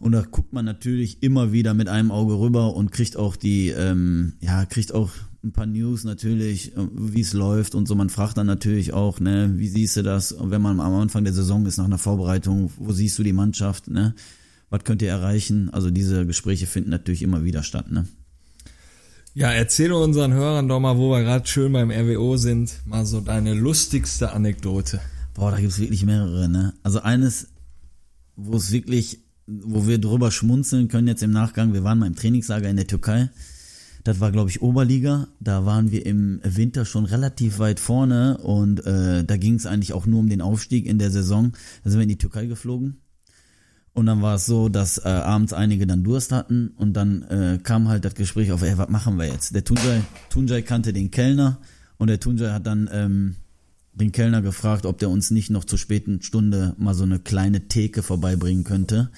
Und da guckt man natürlich immer wieder mit einem Auge rüber und kriegt auch die, ähm, ja, kriegt auch ein paar News natürlich, äh, wie es läuft und so. Man fragt dann natürlich auch, ne, wie siehst du das, Und wenn man am Anfang der Saison ist, nach einer Vorbereitung, wo siehst du die Mannschaft, ne? Was könnt ihr erreichen? Also diese Gespräche finden natürlich immer wieder statt, ne? Ja, erzähle unseren Hörern doch mal, wo wir gerade schön beim RWO sind, mal so deine lustigste Anekdote. Boah, da gibt's wirklich mehrere, ne? Also eines, wo es wirklich, wo wir drüber schmunzeln können jetzt im Nachgang, wir waren mal im Trainingslager in der Türkei. Das war, glaube ich, Oberliga. Da waren wir im Winter schon relativ weit vorne und äh, da ging es eigentlich auch nur um den Aufstieg in der Saison. Da sind wir in die Türkei geflogen. Und dann war es so, dass äh, abends einige dann Durst hatten und dann äh, kam halt das Gespräch auf, ey, was machen wir jetzt? Der Tunjai, Tunjai kannte den Kellner und der Tunjai hat dann ähm, den Kellner gefragt, ob der uns nicht noch zur späten Stunde mal so eine kleine Theke vorbeibringen könnte.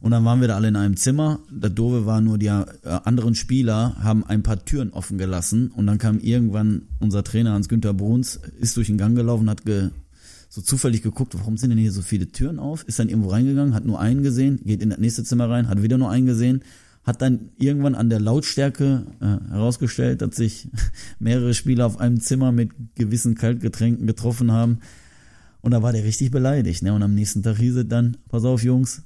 Und dann waren wir da alle in einem Zimmer. Das Doofe war nur, die äh, anderen Spieler haben ein paar Türen offen gelassen. Und dann kam irgendwann unser Trainer Hans-Günther Bruns, ist durch den Gang gelaufen, hat ge, so zufällig geguckt, warum sind denn hier so viele Türen auf? Ist dann irgendwo reingegangen, hat nur einen gesehen, geht in das nächste Zimmer rein, hat wieder nur einen gesehen, hat dann irgendwann an der Lautstärke äh, herausgestellt, dass sich [LAUGHS] mehrere Spieler auf einem Zimmer mit gewissen Kaltgetränken getroffen haben. Und da war der richtig beleidigt. Ne? Und am nächsten Tag hieß es dann, pass auf Jungs,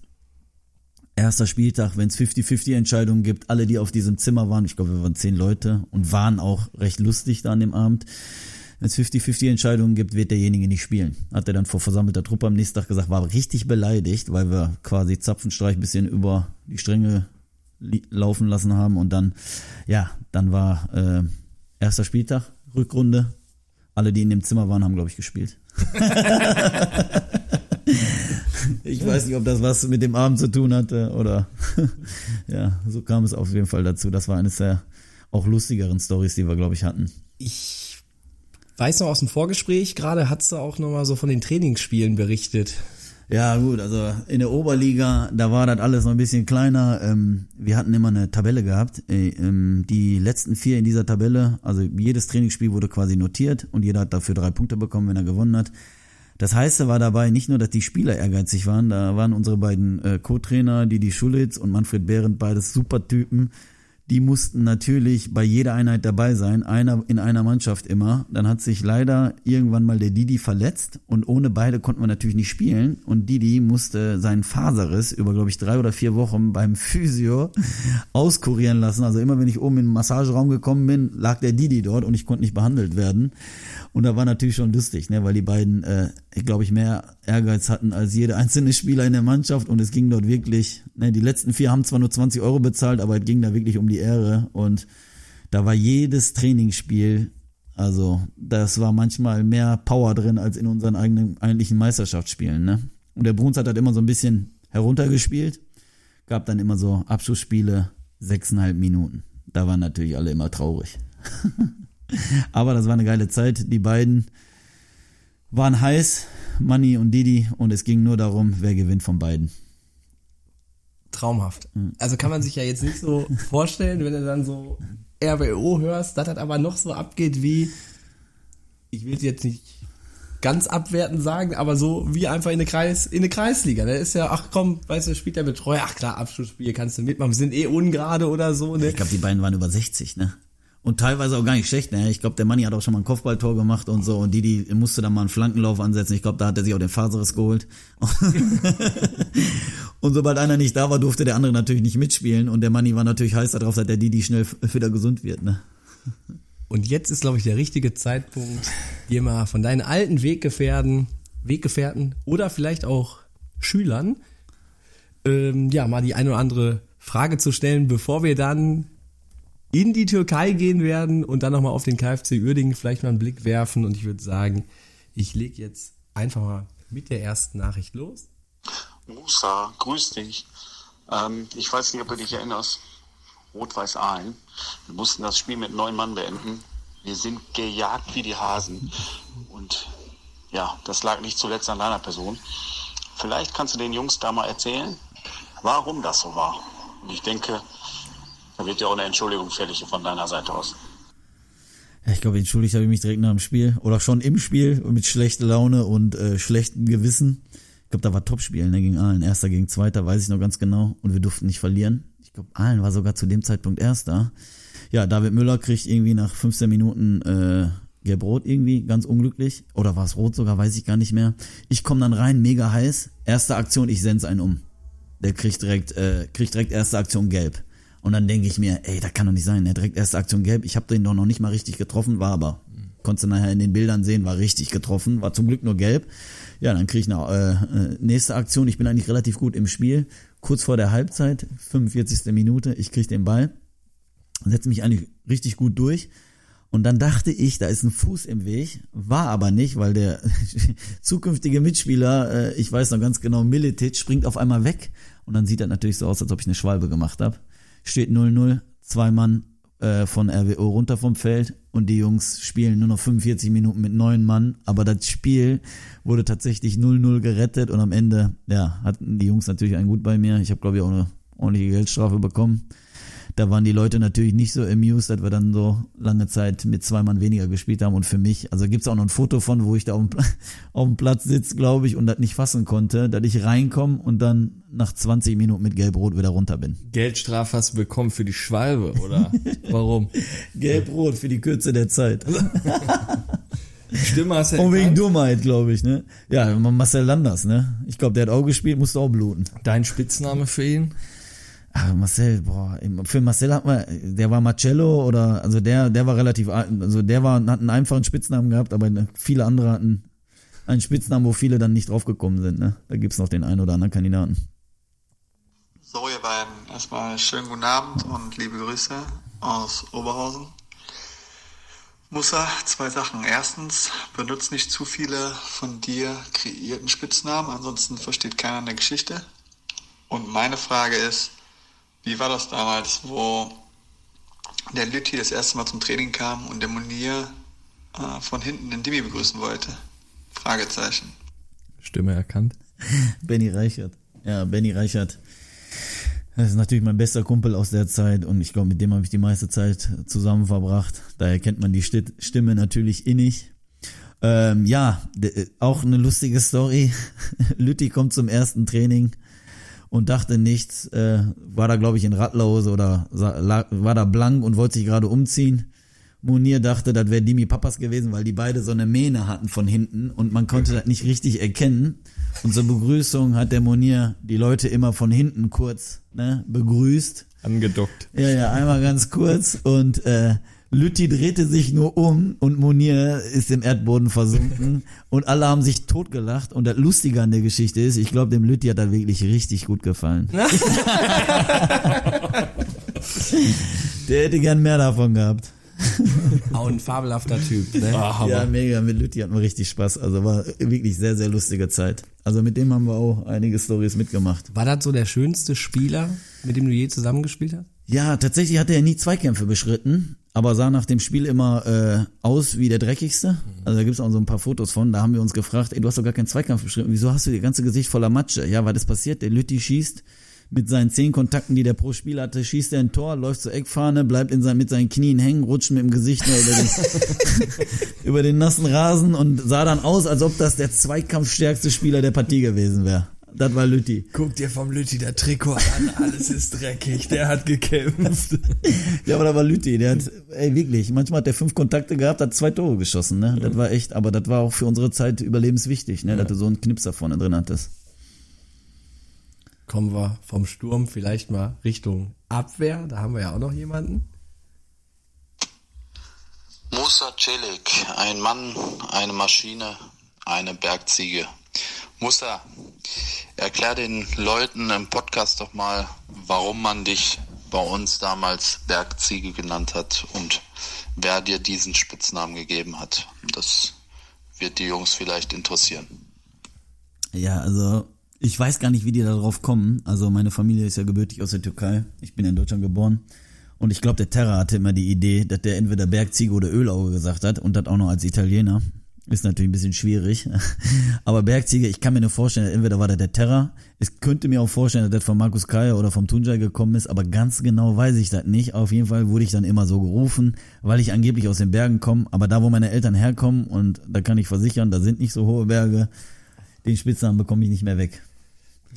erster Spieltag, wenn es 50-50 Entscheidungen gibt, alle, die auf diesem Zimmer waren, ich glaube, wir waren zehn Leute und waren auch recht lustig da an dem Abend. Wenn es 50-50 Entscheidungen gibt, wird derjenige nicht spielen. Hat er dann vor versammelter Truppe am nächsten Tag gesagt, war richtig beleidigt, weil wir quasi Zapfenstreich bisschen über die Stränge laufen lassen haben und dann, ja, dann war äh, erster Spieltag, Rückrunde. Alle, die in dem Zimmer waren, haben, glaube ich, gespielt. [LAUGHS] Ich weiß nicht, ob das was mit dem Abend zu tun hatte oder [LAUGHS] ja, so kam es auf jeden Fall dazu. Das war eines der auch lustigeren Stories, die wir, glaube ich, hatten. Ich weiß noch aus dem Vorgespräch, gerade hat's da auch nochmal so von den Trainingsspielen berichtet. Ja, gut, also in der Oberliga, da war das alles noch ein bisschen kleiner. Ähm, wir hatten immer eine Tabelle gehabt. Äh, ähm, die letzten vier in dieser Tabelle, also jedes Trainingsspiel wurde quasi notiert und jeder hat dafür drei Punkte bekommen, wenn er gewonnen hat. Das heiße war dabei nicht nur, dass die Spieler ehrgeizig waren, da waren unsere beiden äh, Co-Trainer, Didi Schulitz und Manfred Behrendt, beides super Typen. Die mussten natürlich bei jeder Einheit dabei sein, einer in einer Mannschaft immer. Dann hat sich leider irgendwann mal der Didi verletzt und ohne beide konnten wir natürlich nicht spielen. Und Didi musste seinen Faserriss über, glaube ich, drei oder vier Wochen beim Physio [LAUGHS] auskurieren lassen. Also immer wenn ich oben in den Massageraum gekommen bin, lag der Didi dort und ich konnte nicht behandelt werden. Und da war natürlich schon lustig, ne, weil die beiden, äh, glaube ich, mehr Ehrgeiz hatten als jeder einzelne Spieler in der Mannschaft und es ging dort wirklich, ne, die letzten vier haben zwar nur 20 Euro bezahlt, aber es ging da wirklich um die Ehre und da war jedes Trainingsspiel, also das war manchmal mehr Power drin als in unseren eigenen eigentlichen Meisterschaftsspielen, ne. Und der Bruns hat halt immer so ein bisschen heruntergespielt, gab dann immer so Abschlussspiele, sechseinhalb Minuten. Da waren natürlich alle immer traurig. [LAUGHS] [LAUGHS] Aber das war eine geile Zeit. Die beiden, waren heiß, Manni und Didi, und es ging nur darum, wer gewinnt von beiden. Traumhaft. Also kann man sich ja jetzt nicht so [LAUGHS] vorstellen, wenn du dann so RWO hörst, dass das aber noch so abgeht wie, ich will es jetzt nicht ganz abwertend sagen, aber so wie einfach in eine Kreis, in eine Kreisliga. Da ist ja, ach komm, weißt du, spielt der Betreuer, ach klar, Abschlussspiel kannst du mitmachen, wir sind eh ungerade oder so, ne? Ich glaube, die beiden waren über 60, ne? Und teilweise auch gar nicht schlecht, ne? Ich glaube, der Manni hat auch schon mal ein Kopfballtor gemacht und so und Didi musste dann mal einen Flankenlauf ansetzen. Ich glaube, da hat er sich auch den Faseres geholt. [LAUGHS] und sobald einer nicht da war, durfte der andere natürlich nicht mitspielen und der Manni war natürlich heiß darauf, dass der Didi schnell wieder gesund wird, ne? Und jetzt ist, glaube ich, der richtige Zeitpunkt, dir mal von deinen alten Weggefährten, Weggefährten oder vielleicht auch Schülern, ähm, ja, mal die eine oder andere Frage zu stellen, bevor wir dann in die Türkei gehen werden und dann nochmal auf den KfC Uerdingen vielleicht mal einen Blick werfen. Und ich würde sagen, ich lege jetzt einfach mal mit der ersten Nachricht los. Musa, grüß dich. Ähm, ich weiß nicht, ob du dich erinnerst. Rot-Weiß Aalen. Wir mussten das Spiel mit neun Mann beenden. Wir sind gejagt wie die Hasen. Und ja, das lag nicht zuletzt an deiner Person. Vielleicht kannst du den Jungs da mal erzählen, warum das so war. Und ich denke, da wird ja auch eine Entschuldigung fällig von deiner Seite aus. Ja, ich glaube, entschuldigt habe ich mich direkt nach dem Spiel oder schon im Spiel mit schlechter Laune und äh, schlechtem Gewissen. Ich glaube, da war Topspiel ne, gegen Aalen. Erster gegen Zweiter, weiß ich noch ganz genau. Und wir durften nicht verlieren. Ich glaube, Aalen war sogar zu dem Zeitpunkt Erster. Ja, David Müller kriegt irgendwie nach 15 Minuten äh, gelb-rot irgendwie, ganz unglücklich. Oder war es rot sogar, weiß ich gar nicht mehr. Ich komme dann rein, mega heiß. Erste Aktion, ich send's einen um. Der kriegt direkt, äh, kriegt direkt erste Aktion gelb. Und dann denke ich mir, ey, das kann doch nicht sein. Er direkt erste Aktion gelb. Ich habe den doch noch nicht mal richtig getroffen, war aber. Konntest du nachher in den Bildern sehen, war richtig getroffen, war zum Glück nur gelb. Ja, dann kriege ich eine äh, nächste Aktion. Ich bin eigentlich relativ gut im Spiel. Kurz vor der Halbzeit, 45. Minute, ich kriege den Ball, setze mich eigentlich richtig gut durch. Und dann dachte ich, da ist ein Fuß im Weg, war aber nicht, weil der [LAUGHS] zukünftige Mitspieler, äh, ich weiß noch ganz genau, Militic, springt auf einmal weg. Und dann sieht das natürlich so aus, als ob ich eine Schwalbe gemacht habe steht 0-0, zwei Mann äh, von RWO runter vom Feld und die Jungs spielen nur noch 45 Minuten mit neun Mann, aber das Spiel wurde tatsächlich 0-0 gerettet und am Ende, ja, hatten die Jungs natürlich einen gut bei mir. Ich habe glaube ich auch eine ordentliche Geldstrafe bekommen da waren die Leute natürlich nicht so amused, dass wir dann so lange Zeit mit zwei Mann weniger gespielt haben. Und für mich, also gibt's auch noch ein Foto von, wo ich da auf dem, [LAUGHS] auf dem Platz sitze, glaube ich, und das nicht fassen konnte, dass ich reinkomme und dann nach 20 Minuten mit Gelb-Rot wieder runter bin. Geldstrafe hast du bekommen für die Schwalbe, oder? [LAUGHS] Warum? Gelb-Rot für die Kürze der Zeit. [LAUGHS] Stimme hast du Und wegen? Dummheit, glaube ich, ne? Ja, Marcel Landers, ne? Ich glaube, der hat auch gespielt, musste auch bluten. Dein Spitzname für ihn? Ah, Marcel, boah, für Marcel hat man, der war Marcello oder, also der, der war relativ, also der war, hat einen einfachen Spitznamen gehabt, aber viele andere hatten einen Spitznamen, wo viele dann nicht draufgekommen sind, ne? Da gibt's noch den einen oder anderen Kandidaten. So, ihr beiden, erstmal schönen guten Abend und liebe Grüße aus Oberhausen. Musa, zwei Sachen. Erstens, benutzt nicht zu viele von dir kreierten Spitznamen, ansonsten versteht keiner eine Geschichte. Und meine Frage ist, wie war das damals, wo der Lütti das erste Mal zum Training kam und der Monier äh, von hinten den Dimi begrüßen wollte? Fragezeichen. Stimme erkannt. [LAUGHS] Benny Reichert. Ja, Benny Reichert. Das ist natürlich mein bester Kumpel aus der Zeit und ich glaube, mit dem habe ich die meiste Zeit zusammen verbracht. Daher kennt man die Sti- Stimme natürlich innig. Ähm, ja, de- auch eine lustige Story. [LAUGHS] Lütti kommt zum ersten Training und dachte nichts, äh, war da glaube ich in Radlause oder war da blank und wollte sich gerade umziehen. Munir dachte, das wäre Dimi Papas gewesen, weil die beide so eine Mähne hatten von hinten und man konnte das nicht richtig erkennen. Und zur Begrüßung hat der Munir die Leute immer von hinten kurz ne, begrüßt. Angedockt. Ja, ja, einmal ganz kurz und äh, Lütti drehte sich nur um und Munir ist im Erdboden versunken [LAUGHS] und alle haben sich totgelacht und das Lustige an der Geschichte ist, ich glaube, dem Lütti hat das wirklich richtig gut gefallen. [LAUGHS] [LAUGHS] der hätte gern mehr davon gehabt. Auch ein fabelhafter Typ, ne? Hammer. Ja, mega, mit Lütti hatten wir richtig Spaß, also war wirklich sehr, sehr lustige Zeit. Also mit dem haben wir auch einige Stories mitgemacht. War das so der schönste Spieler, mit dem du je zusammengespielt hast? Ja, tatsächlich hatte er nie Zweikämpfe beschritten. Aber sah nach dem Spiel immer äh, aus wie der dreckigste. Also da gibt's auch so ein paar Fotos von. Da haben wir uns gefragt, ey, du hast doch gar keinen Zweikampf beschrieben. Wieso hast du ihr ganze Gesicht voller Matsche? Ja, weil das passiert. Der Lütti schießt mit seinen zehn Kontakten, die der pro Spiel hatte, schießt er ein Tor, läuft zur Eckfahne, bleibt in sein, mit seinen Knien hängen, rutscht mit dem Gesicht nur über den, [LAUGHS] über den nassen Rasen und sah dann aus, als ob das der zweikampfstärkste Spieler der Partie gewesen wäre. Das war Lütti. Guck dir vom Lütti der Trikot an, alles ist dreckig, der hat gekämpft. [LAUGHS] Ja, aber da war Lütti, der hat, ey, wirklich, manchmal hat der fünf Kontakte gehabt, hat zwei Tore geschossen, ne? Das war echt, aber das war auch für unsere Zeit überlebenswichtig, ne? Dass du so einen Knipser vorne drin hattest. Kommen wir vom Sturm vielleicht mal Richtung Abwehr. Da haben wir ja auch noch jemanden. Musa Celik, ein Mann, eine Maschine, eine Bergziege. Musa, erklär den Leuten im Podcast doch mal, warum man dich bei uns damals Bergziege genannt hat und wer dir diesen Spitznamen gegeben hat. Das wird die Jungs vielleicht interessieren. Ja, also ich weiß gar nicht, wie die darauf kommen. Also meine Familie ist ja gebürtig aus der Türkei. Ich bin in Deutschland geboren. Und ich glaube, der Terra hatte immer die Idee, dass der entweder Bergziege oder Ölauge gesagt hat und das auch noch als Italiener. Ist natürlich ein bisschen schwierig. [LAUGHS] Aber Bergziege, ich kann mir nur vorstellen, entweder war das der Terra. Es könnte mir auch vorstellen, dass das von Markus Kaya oder vom Tunjai gekommen ist, aber ganz genau weiß ich das nicht. Auf jeden Fall wurde ich dann immer so gerufen, weil ich angeblich aus den Bergen komme. Aber da, wo meine Eltern herkommen, und da kann ich versichern, da sind nicht so hohe Berge, den Spitznamen bekomme ich nicht mehr weg.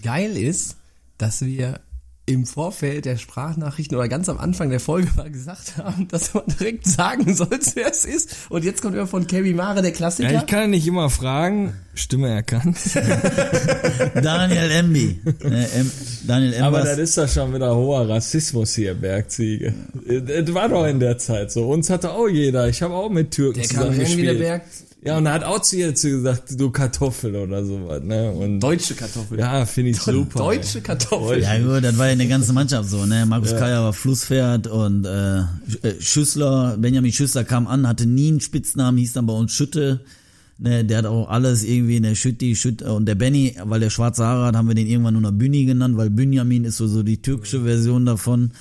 Geil ist, dass wir im Vorfeld der Sprachnachrichten oder ganz am Anfang der Folge mal gesagt haben, [LAUGHS] dass man direkt sagen soll, [LAUGHS] wer es ist. Und jetzt kommt immer von Kevin Mare der Klassiker. Ja, ich kann nicht immer fragen, Stimme erkannt. [LAUGHS] Daniel Embi. Äh, em, Daniel Embers. Aber das ist doch schon wieder hoher Rassismus hier, Bergziege. Das war doch in der Zeit so. Uns hatte auch jeder. Ich habe auch mit Türken der zusammen der gespielt. Berg. Ja, und er hat auch zu ihr zu gesagt, du Kartoffel oder sowas, ne? Und Deutsche Kartoffel. ja, finde ich super. Deutsche Kartoffel. Ja gut, das war ja eine ganze Mannschaft so, ne? Markus Kaya war Flusspferd und äh, äh, Schüssler, Benjamin Schüssler kam an, hatte nie einen Spitznamen, hieß dann bei uns Schütte. Ne, der hat auch alles irgendwie, ne, Schütti, Schütt, und der Benny, weil der schwarze Haare hat, haben wir den irgendwann nur noch Büni genannt, weil Benjamin ist so, so die türkische Version davon.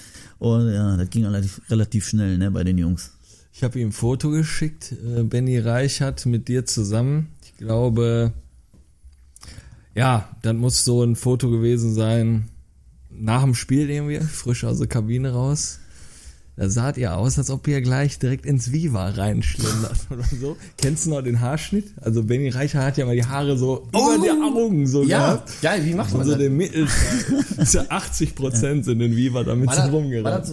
Und ja, das ging relativ, relativ schnell, ne, bei den Jungs. Ich habe ihm ein Foto geschickt, äh, Benny Reichert mit dir zusammen. Ich glaube, ja, dann muss so ein Foto gewesen sein, nach dem Spiel irgendwie, frisch aus der Kabine raus. Da saht ihr aus, als ob ihr gleich direkt ins Viva reinschlendert [LAUGHS] oder so. Kennst du noch den Haarschnitt? Also Benny Reichert hat ja mal die Haare so über die Augen so Ja, gehabt. geil, wie macht man Also das? den Mittelteil. [LAUGHS] so 80 Prozent sind in Viva damit so rumgerannt.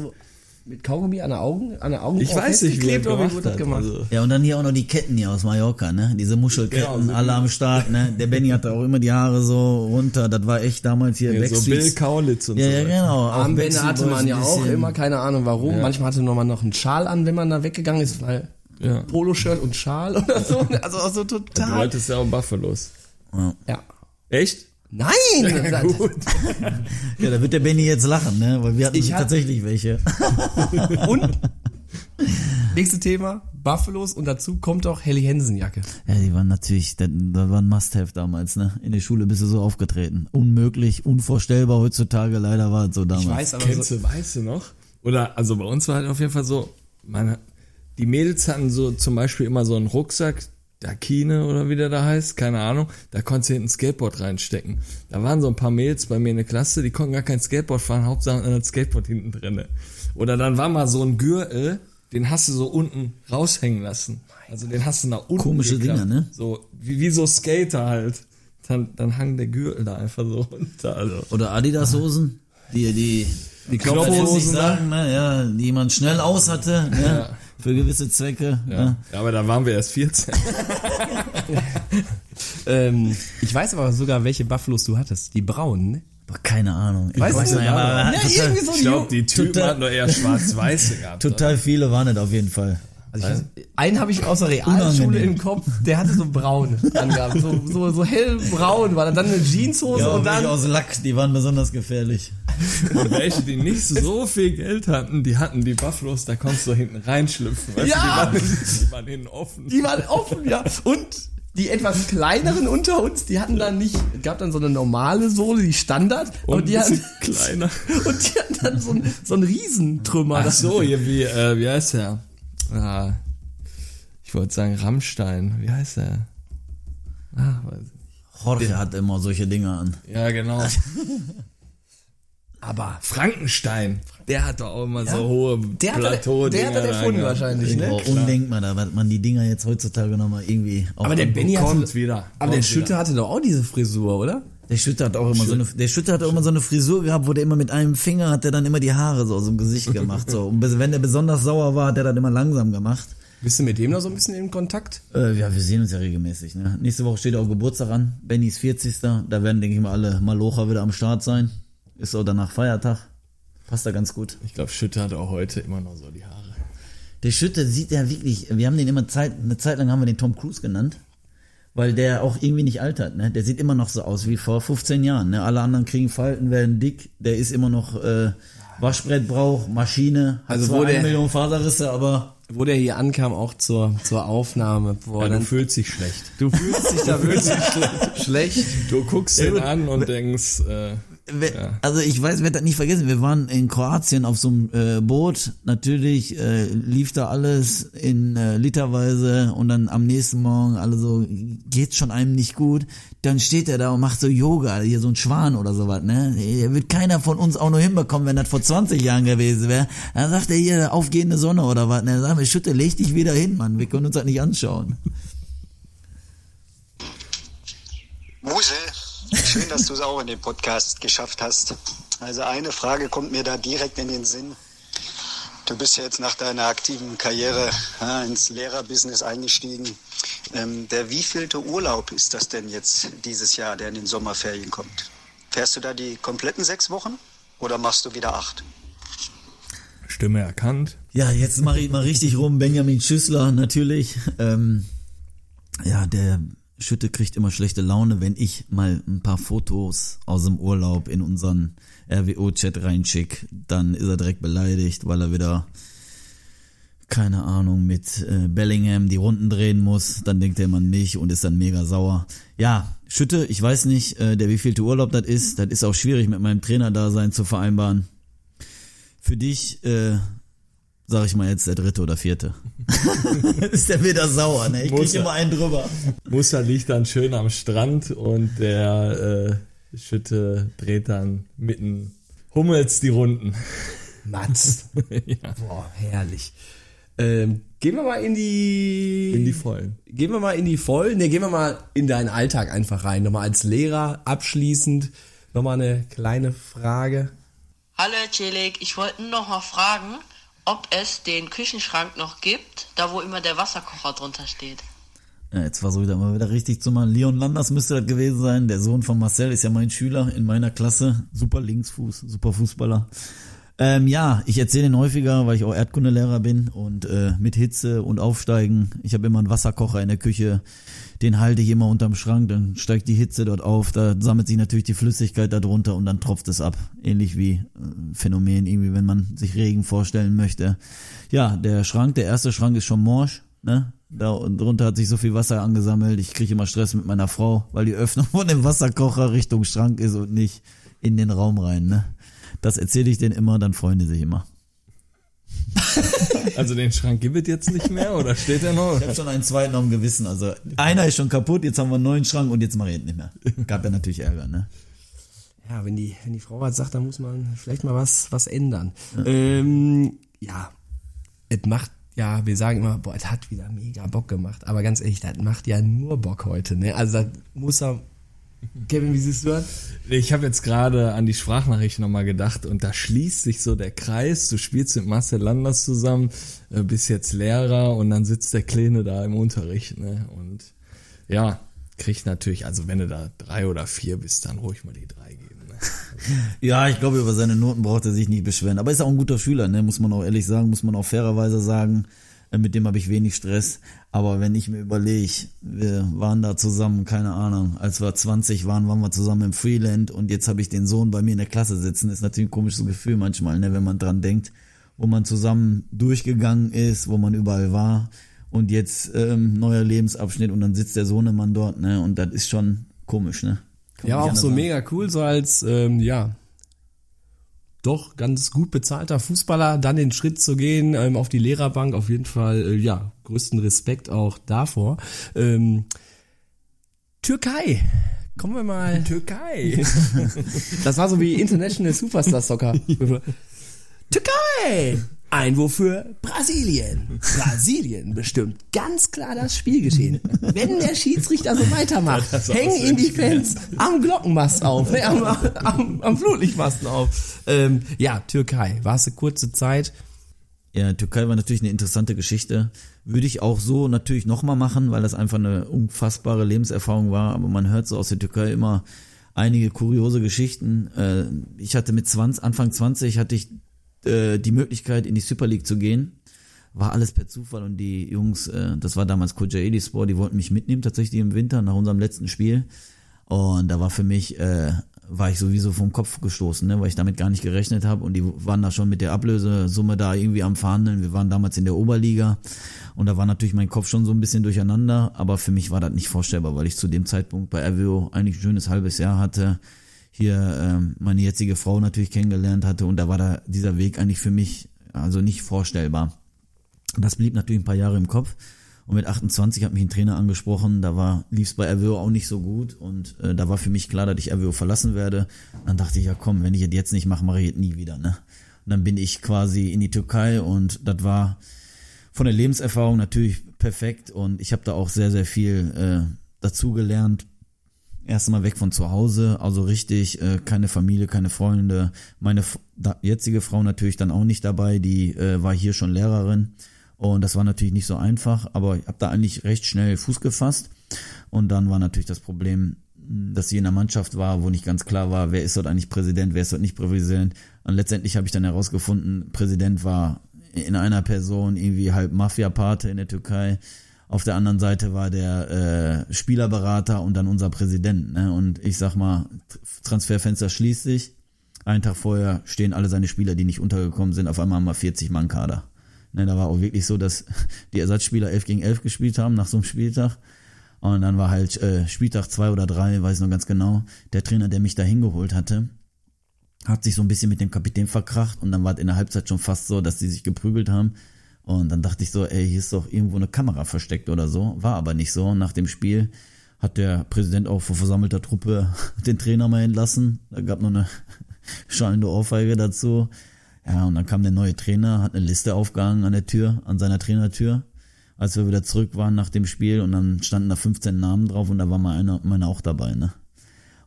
So mit Kaugummi an der Augen, an der Augen Ich weiß nicht, wie er festgeklebt oder wie gemacht hat. gemacht? Also, Ja, und dann hier auch noch die Ketten hier aus Mallorca, ne? Diese Muschelketten, Genau, so alle am Start, ne? Der Benny hatte auch immer die Haare so runter, das war echt damals hier ja, so Backstreets. Bill Kaulitz und ja, so. ja, genau. Armbänder Backstreet hatte man ja auch immer, keine Ahnung warum. Manchmal hatte man noch einen Schal an, wenn man da weggegangen ist, weil Ja. Poloshirt und Schal oder so. [LAUGHS] Also auch so Du total. wolltest ja auch Buffalos. Ja. Echt? Nein! Ja, da wird der Benny jetzt lachen, ne? Weil wir hatten Ich tatsächlich welche. [LAUGHS] Und nächstes Thema, Buffalos und dazu kommt auch Helly Hansen Jacke. Ja, die waren natürlich, das, das war ein Must-Have damals, ne? In der Schule bist du so aufgetreten. Unmöglich, unvorstellbar heutzutage, leider war es so damals. Ich weiß aber Kennst so, du, weißt du noch? Oder, also bei uns war halt auf jeden Fall so, meine, die Mädels hatten so zum Beispiel immer so einen Rucksack, Dakine oder wie der da heißt, keine Ahnung, da konntest du hinten ein Skateboard reinstecken. Da waren so ein paar Mädels bei mir in der Klasse, die konnten gar kein Skateboard fahren, Hauptsache ein Skateboard hinten drinne. Oder dann war mal so ein Gürtel, den hast du so unten raushängen lassen. Also den hast du nach unten Komische geklappt. Dinger, ne? So, wie, wie so Skater halt. Dann, dann hang der Gürtel da einfach so runter. Also. Oder Adidas-Hosen, die, die, die Knopfhosen, ne? Ja, die man schnell aus hatte, ne? Für gewisse Zwecke. Ja. Ne? ja, aber da waren wir erst 14. [LAUGHS] ähm, ich weiß aber sogar, welche Buffalos du hattest. Die braunen, ne? Boah, keine Ahnung. Ich weiß du? nicht, aber Ja, total, irgendwie so Ich glaube, die Typen Total- hatten doch eher schwarz-weiße gehabt. [LAUGHS] total viele waren es auf jeden Fall. Also ich weiß, einen habe ich aus der Realschule im Kopf, der hatte so braun angehabt, so, so, so hellbraun war dann eine Jeanshose Ja, und dann aus Lack, die waren besonders gefährlich. Und welche, die nicht so viel Geld hatten, die hatten die Buffalos, da konntest du hinten reinschlüpfen. Weißt Ja! du, die, waren, die waren hinten offen. die waren offen, ja. Und die etwas kleineren unter uns, die hatten dann nicht, es gab dann so eine normale Sohle, die Standard, Und und die hatten, kleiner. [LAUGHS] und die hatten dann so ein, so ein Riesentrümmer. Ach Das- so, hier wie, äh, wie heißt der? Ah, ich wollte sagen Rammstein. Wie heißt der? Ah, weiß ich nicht. Jorge hat immer solche Dinge an. Ja, genau. [LAUGHS] Aber Frankenstein. Der hat doch auch immer so hohe der hat, plateau der hat das erfunden wahrscheinlich, ne? Undenkbar, da man die Dinger jetzt heutzutage nochmal irgendwie auch Aber der Benny Kommt hatte, wieder. aber der Kommt Schütte hatte doch auch diese Frisur, oder? Der Schütte hat auch immer so eine, der Schütte hat auch immer so eine Frisur gehabt, wo der immer mit einem Finger hat der dann immer die Haare so aus dem Gesicht [LAUGHS] gemacht, so. Und wenn der besonders sauer war, hat der das immer langsam gemacht. Bist du mit dem noch so ein bisschen in Kontakt? Äh, ja, wir sehen uns ja regelmäßig, ne. Nächste Woche steht auch Geburtstag an, Bennys 40. Da werden, denke ich mal, alle Malocher wieder am Start sein. Ist auch danach Feiertag. Passt da ganz gut. Ich glaube, Schütte hat auch heute immer noch so die Haare. Der Schütte sieht ja wirklich, wir haben den immer Zeit, eine Zeit lang haben wir den Tom Cruise genannt, weil der auch irgendwie nicht altert, ne? Der sieht immer noch so aus wie vor 15 Jahren, ne? Alle anderen kriegen Falten, werden dick, der ist immer noch äh, Waschbrettbrauch, Maschine, hat Also zwar wo eine der- Million Faserrisse, aber Wo der hier ankam, auch zur, zur Aufnahme. Boah, Ja, dann, du fühlst dich schlecht. du fühlst dich da [LAUGHS] wirklich schlecht. Du guckst ihn an und denkst, äh, Ja. Also ich weiß, werde das nicht vergessen. Wir waren in Kroatien auf so einem äh, Boot. Natürlich äh, lief da alles in äh, literweise und dann am nächsten Morgen alle so, geht's schon einem nicht gut. Dann steht er da und macht so Yoga, hier so ein Schwan oder sowas, ne? Der wird keiner von uns auch nur hinbekommen, wenn das vor 20 Jahren gewesen wäre. Dann sagt er hier, aufgehende Sonne oder was, ne? Dann sagen wir, Schütte, leg dich wieder hin, Mann. Wir können uns das nicht anschauen. Muse, schön, dass du es auch in den Podcast geschafft hast. Also eine Frage kommt mir da direkt in den Sinn. Du bist ja jetzt nach deiner aktiven Karriere ja, ins Lehrerbusiness eingestiegen. Ähm, der wievielte Urlaub ist das denn jetzt dieses Jahr, der in den Sommerferien kommt? Fährst du da die kompletten sechs Wochen oder machst du wieder acht? Stimme erkannt. Ja, jetzt mache ich mal richtig rum. Benjamin Schüssler, natürlich. Ähm, ja, der Schütte kriegt immer schlechte Laune, wenn ich mal ein paar Fotos aus dem Urlaub in unseren RWO-Chat reinschick. Dann ist er direkt beleidigt, weil er wieder, keine Ahnung, mit äh, Bellingham die Runden drehen muss. Dann denkt er immer an mich und ist dann mega sauer. Ja, Schütte, ich weiß nicht, äh, der wievielte Urlaub das ist. Das ist auch schwierig mit meinem Trainerdasein zu vereinbaren. Für dich, äh, sag ich mal jetzt der dritte oder vierte. [LAUGHS] ist der wieder sauer, ne? Ich Muss krieg er. immer einen drüber. Musa liegt dann schön am Strand und der äh, Schütte dreht dann mitten Hummels die Runden. Mats. [LAUGHS] ja. Boah, herrlich. Ähm, gehen wir mal in die... In die Vollen. Gehen wir mal in die Vollen. Ne, gehen wir mal in deinen Alltag einfach rein. Nochmal als Lehrer abschließend. Nochmal eine kleine Frage. Hallo Celik, ich wollte nur noch mal fragen, ob es den Küchenschrank noch gibt, da wo immer der Wasserkocher drunter steht. Ja, jetzt versuche ich da mal wieder richtig zu machen. Leon Landers müsste das gewesen sein. Der Sohn von Marcel ist ja mein Schüler in meiner Klasse. Super Linksfuß, super Fußballer. Ähm, ja, ich erzähle ihn häufiger, weil ich auch Erdkundelehrer bin und äh, mit Hitze und Aufsteigen. Ich habe immer einen Wasserkocher in der Küche, den halte ich immer unterm Schrank, dann steigt die Hitze dort auf, da sammelt sich natürlich die Flüssigkeit darunter und dann tropft es ab. Ähnlich wie äh, Phänomen, irgendwie, wenn man sich Regen vorstellen möchte. Ja, der Schrank, der erste Schrank ist schon morsch, ne? Da drunter hat sich so viel Wasser angesammelt. Ich kriege immer Stress mit meiner Frau, weil die Öffnung von dem Wasserkocher Richtung Schrank ist und nicht in den Raum rein, ne? Das erzähle ich denen immer, dann freuen die sich immer. [LAUGHS] Also den Schrank gibt es jetzt nicht mehr oder steht er noch? Ich habe schon einen zweiten am Gewissen. Also einer ist schon kaputt, jetzt haben wir einen neuen Schrank und jetzt mache ich ihn nicht mehr. Gab ja natürlich Ärger, ne? Ja, wenn die, wenn die Frau was sagt, dann muss man vielleicht mal was, was ändern. Ja, ähm, ja. es macht, ja, wir sagen immer, boah, es hat wieder mega Bock gemacht. Aber ganz ehrlich, das macht ja nur Bock heute, ne? Also das muss er, Kevin, wie siehst du das? Ich habe jetzt gerade an die Sprachnachricht nochmal gedacht und da schließt sich so der Kreis. Du spielst mit Marcel Landers zusammen, äh, bist jetzt Lehrer und dann sitzt der Kleine da im Unterricht. Ne? Und ja, kriegt natürlich, also wenn du da drei oder vier bist, dann ruhig mal die drei geben. Ne? [LAUGHS] Ja, ich glaube, über seine Noten braucht er sich nicht beschweren. Aber ist auch ein guter Schüler, ne? muss man auch ehrlich sagen, muss man auch fairerweise sagen. Äh, Mit dem habe ich wenig Stress. Aber wenn ich mir überlege, wir waren da zusammen, keine Ahnung, als wir 20 waren, waren wir zusammen im Freeland und jetzt habe ich den Sohn bei mir in der Klasse sitzen. Ist natürlich ein komisches Gefühl manchmal, ne, wenn man dran denkt, wo man zusammen durchgegangen ist, wo man überall war und jetzt ähm, neuer Lebensabschnitt und dann sitzt der Sohnemann dort, ne, und das ist schon komisch, ne. Kann Ja, auch so anders mega cool, so als, ähm, ja, doch ganz gut bezahlter Fußballer, dann den Schritt zu gehen ähm, auf die Lehrerbank, auf jeden Fall, äh, ja, größten Respekt auch davor. Ähm, Türkei. Kommen wir mal. Türkei. [LAUGHS] Das war so wie International Superstar Soccer. [LAUGHS] Türkei! Einwurf für Brasilien. Brasilien bestimmt ganz klar das Spielgeschehen. Wenn der Schiedsrichter so weitermacht, hängen ihn die Fans am Glockenmast auf, ne, am, am, am Flutlichtmasten auf. Ähm, ja, Türkei. War es eine kurze Zeit. Ja, Türkei war natürlich eine interessante Geschichte. Würde ich auch so natürlich nochmal machen, weil das einfach eine unfassbare Lebenserfahrung war. Aber man hört so aus der Türkei immer einige kuriose Geschichten. Äh, Ich hatte mit 20, Anfang 20 hatte ich äh, die Möglichkeit in die Super League zu gehen. War alles per Zufall und die Jungs, äh, das war damals Kocaeli Sport, die wollten mich mitnehmen tatsächlich im Winter nach unserem letzten Spiel. Und da war für mich, äh, war ich sowieso vom Kopf gestoßen, ne, weil ich damit gar nicht gerechnet habe. Und die waren da schon mit der Ablösesumme da irgendwie am Verhandeln. Wir waren damals in der Oberliga und da war natürlich mein Kopf schon so ein bisschen durcheinander. Aber für mich war das nicht vorstellbar, weil ich zu dem Zeitpunkt bei RWO eigentlich ein schönes halbes Jahr hatte. Hier ähm, meine jetzige Frau natürlich kennengelernt hatte und da war da dieser Weg eigentlich für mich also nicht vorstellbar. Das blieb natürlich ein paar Jahre im Kopf. Und mit 28 hat mich ein Trainer angesprochen, da war lief's bei RWO auch nicht so gut und äh, da war für mich klar, dass ich RWO verlassen werde. dann dachte ich, ja komm, wenn ich es jetzt nicht mache, mache ich es nie wieder. Ne? Und dann bin ich quasi in die Türkei und das war von der Lebenserfahrung natürlich perfekt und ich habe da auch sehr, sehr viel äh, dazugelernt. Erstmal weg von zu Hause, also richtig, äh, keine Familie, keine Freunde. Meine jetzige Frau natürlich dann auch nicht dabei, die äh, war hier schon Lehrerin. Und das war natürlich nicht so einfach, aber ich habe da eigentlich recht schnell Fuß gefasst. Und dann war natürlich das Problem, dass sie in der Mannschaft war, wo nicht ganz klar war, wer ist dort eigentlich Präsident, wer ist dort nicht Präsident. Und letztendlich habe ich dann herausgefunden, Präsident war in einer Person irgendwie halb Mafia-Pate in der Türkei. Auf der anderen Seite war der äh, Spielerberater und dann unser Präsident. Ne? Und ich sag mal, Transferfenster schließt sich. Einen Tag vorher stehen alle seine Spieler, die nicht untergekommen sind, auf einmal haben wir 40 Mann Kader. Ne, da war auch wirklich so, dass die Ersatzspieler 11 gegen 11 gespielt haben nach so einem Spieltag. Und dann war halt äh, Spieltag zwei oder drei, weiß noch ganz genau, der Trainer, der mich da hingeholt hatte, hat sich so ein bisschen mit dem Kapitän verkracht und dann war es in der Halbzeit schon fast so, dass die sich geprügelt haben. Und dann dachte ich so, ey, hier ist doch irgendwo eine Kamera versteckt oder so. War aber nicht so. Nach dem Spiel hat der Präsident auch vor versammelter Truppe [LAUGHS] den Trainer mal entlassen. Da gab noch eine [LAUGHS] schallende Ohrfeige dazu. Ja, und dann kam der neue Trainer, hat eine Liste aufgehangen an der Tür, an seiner Trainertür, als wir wieder zurück waren nach dem Spiel und dann standen da 15 Namen drauf und da war mal einer, meiner auch dabei, ne?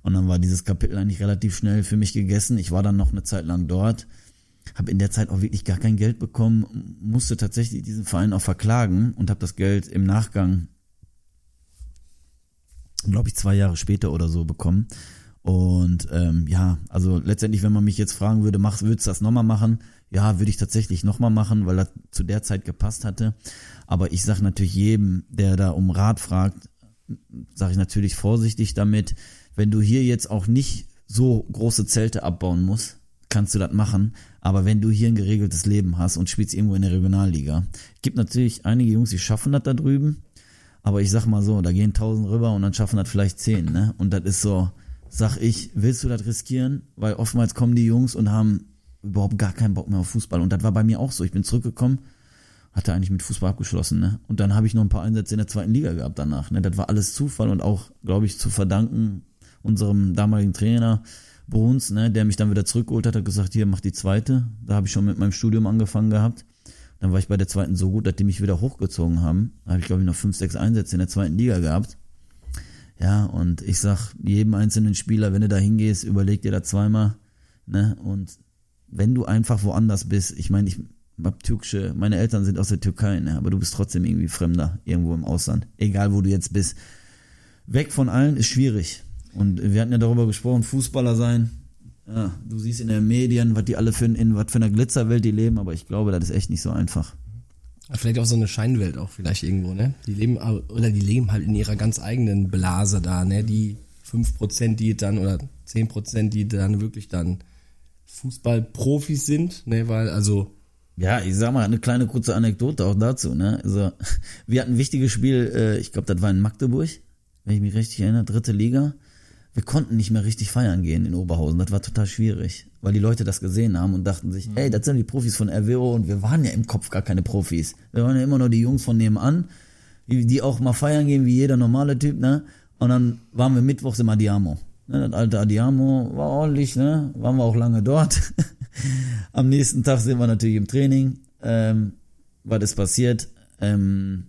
Und dann war dieses Kapitel eigentlich relativ schnell für mich gegessen. Ich war dann noch eine Zeit lang dort, habe in der Zeit auch wirklich gar kein Geld bekommen, musste tatsächlich diesen Verein auch verklagen und habe das Geld im Nachgang, glaube ich, zwei Jahre später oder so bekommen. Und ähm, ja, also letztendlich, wenn man mich jetzt fragen würde, machst, würdest du das nochmal machen? Ja, würde ich tatsächlich nochmal machen, weil das zu der Zeit gepasst hatte. Aber ich sage natürlich jedem, der da um Rat fragt, sage ich natürlich vorsichtig damit. Wenn du hier jetzt auch nicht so große Zelte abbauen musst, kannst du das machen. Aber wenn du hier ein geregeltes Leben hast und spielst irgendwo in der Regionalliga, gibt natürlich einige Jungs, die schaffen das da drüben. Aber ich sag mal so, da gehen tausend rüber und dann schaffen das vielleicht zehn, ne? Und das ist so, sag ich, willst du das riskieren? Weil oftmals kommen die Jungs und haben überhaupt gar keinen Bock mehr auf Fußball. Und das war bei mir auch so. Ich bin zurückgekommen, hatte eigentlich mit Fußball abgeschlossen, ne? Und dann habe ich noch ein paar Einsätze in der zweiten Liga gehabt danach. Ne? Das war alles Zufall und auch, glaube ich, zu verdanken unserem damaligen Trainer Bruns, ne, der mich dann wieder zurückgeholt hat, hat gesagt, hier, mach die zweite. Da habe ich schon mit meinem Studium angefangen gehabt. Dann war ich bei der zweiten so gut, dass die mich wieder hochgezogen haben. Da habe ich, glaube ich, noch fünf, sechs Einsätze in der zweiten Liga gehabt. Ja, und ich sag jedem einzelnen Spieler, wenn du da hingehst, überleg dir da zweimal, ne, und wenn du einfach woanders bist, ich meine, ich hab türkische, meine Eltern sind aus der Türkei, ne, aber du bist trotzdem irgendwie Fremder irgendwo im Ausland. Egal wo du jetzt bist. Weg von allen ist schwierig. Und wir hatten ja darüber gesprochen, Fußballer sein. Ja, du siehst in den Medien, was die alle für, in was für einer Glitzerwelt die leben, aber ich glaube, das ist echt nicht so einfach. Vielleicht auch so eine Scheinwelt auch vielleicht irgendwo, ne? Die leben oder die leben halt in ihrer ganz eigenen Blase da, ne? Die 5%, die dann oder 10%, die dann wirklich dann Fußballprofis sind, ne? Weil also Ja, ich sag mal, eine kleine kurze Anekdote auch dazu, ne? Also, [LAUGHS] wir hatten ein wichtiges Spiel, äh, ich glaube, das war in Magdeburg, wenn ich mich richtig erinnere, dritte Liga. Wir konnten nicht mehr richtig feiern gehen in Oberhausen. Das war total schwierig, weil die Leute das gesehen haben und dachten sich, ey, das sind die Profis von RWO und wir waren ja im Kopf gar keine Profis. Wir waren ja immer nur die Jungs von nebenan, die, die auch mal feiern gehen wie jeder normale Typ, ne? Und dann waren wir mittwochs im Adiamo. Ne, das alte Adiamo war ordentlich, ne? Waren wir auch lange dort. [LAUGHS] Am nächsten Tag sind wir natürlich im Training. Ähm, was ist passiert? Ähm,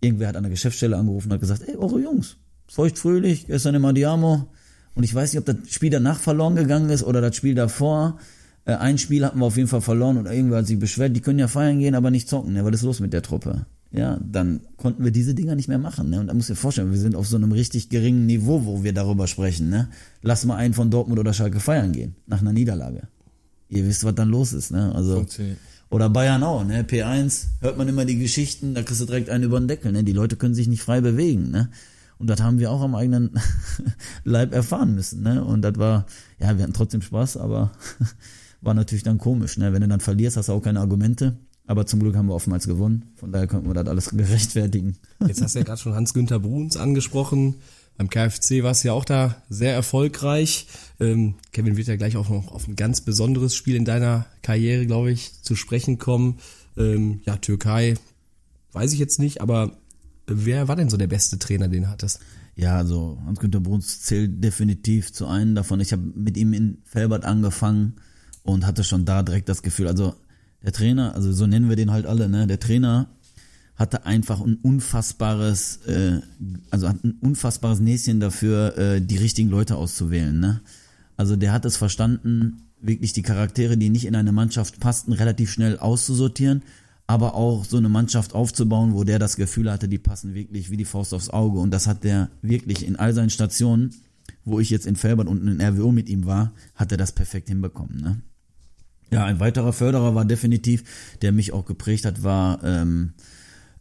irgendwer hat an der Geschäftsstelle angerufen und hat gesagt, ey, eure Jungs, feucht fröhlich, gestern im Adiamo. Und ich weiß nicht, ob das Spiel danach verloren gegangen ist oder das Spiel davor. Äh, ein Spiel hatten wir auf jeden Fall verloren und irgendwer hat sich beschwert, die können ja feiern gehen, aber nicht zocken. Ne? Was ist los mit der Truppe? Ja, dann konnten wir diese Dinger nicht mehr machen. Ne? Und da muss ich dir vorstellen, wir sind auf so einem richtig geringen Niveau, wo wir darüber sprechen. Ne? Lass mal einen von Dortmund oder Schalke feiern gehen, nach einer Niederlage. Ihr wisst, was dann los ist. Ne? Also, Funktioniert. oder Bayern auch, ne? P1, hört man immer die Geschichten, da kriegst du direkt einen über den Deckel, ne? Die Leute können sich nicht frei bewegen, ne? Und das haben wir auch am eigenen [LAUGHS] Leib erfahren müssen, ne? Und das war, ja, wir hatten trotzdem Spaß, aber [LAUGHS] war natürlich dann komisch, ne? Wenn du dann verlierst, hast du auch keine Argumente. Aber zum Glück haben wir oftmals gewonnen. Von daher konnten wir das alles [LAUGHS] gerechtfertigen. Jetzt hast du ja gerade schon Hans-Günther Bruns angesprochen. Beim KFC war es ja auch da sehr erfolgreich. Ähm, Kevin wird ja gleich auch noch auf ein ganz besonderes Spiel in deiner Karriere, glaube ich, zu sprechen kommen. Ähm, ja, Türkei, weiß ich jetzt nicht, aber wer war denn so der beste Trainer, den du hattest? Ja, also Hans-Günter Bruns zählt definitiv zu einem davon. Ich habe mit ihm in Felbert angefangen und hatte schon da direkt das Gefühl, also der Trainer, also so nennen wir den halt alle, ne? Der Trainer hatte einfach ein unfassbares, äh, also hat ein unfassbares Näschen dafür, äh, die richtigen Leute auszuwählen, ne? Also der hat es verstanden, wirklich die Charaktere, die nicht in eine Mannschaft passten, relativ schnell auszusortieren, aber auch so eine Mannschaft aufzubauen, wo der das Gefühl hatte, die passen wirklich wie die Faust aufs Auge. Und das hat der wirklich in all seinen Stationen, wo ich jetzt in Felbert und in RWO mit ihm war, hat er das perfekt hinbekommen, ne? Ja, ein weiterer Förderer war definitiv, der mich auch geprägt hat, war ähm,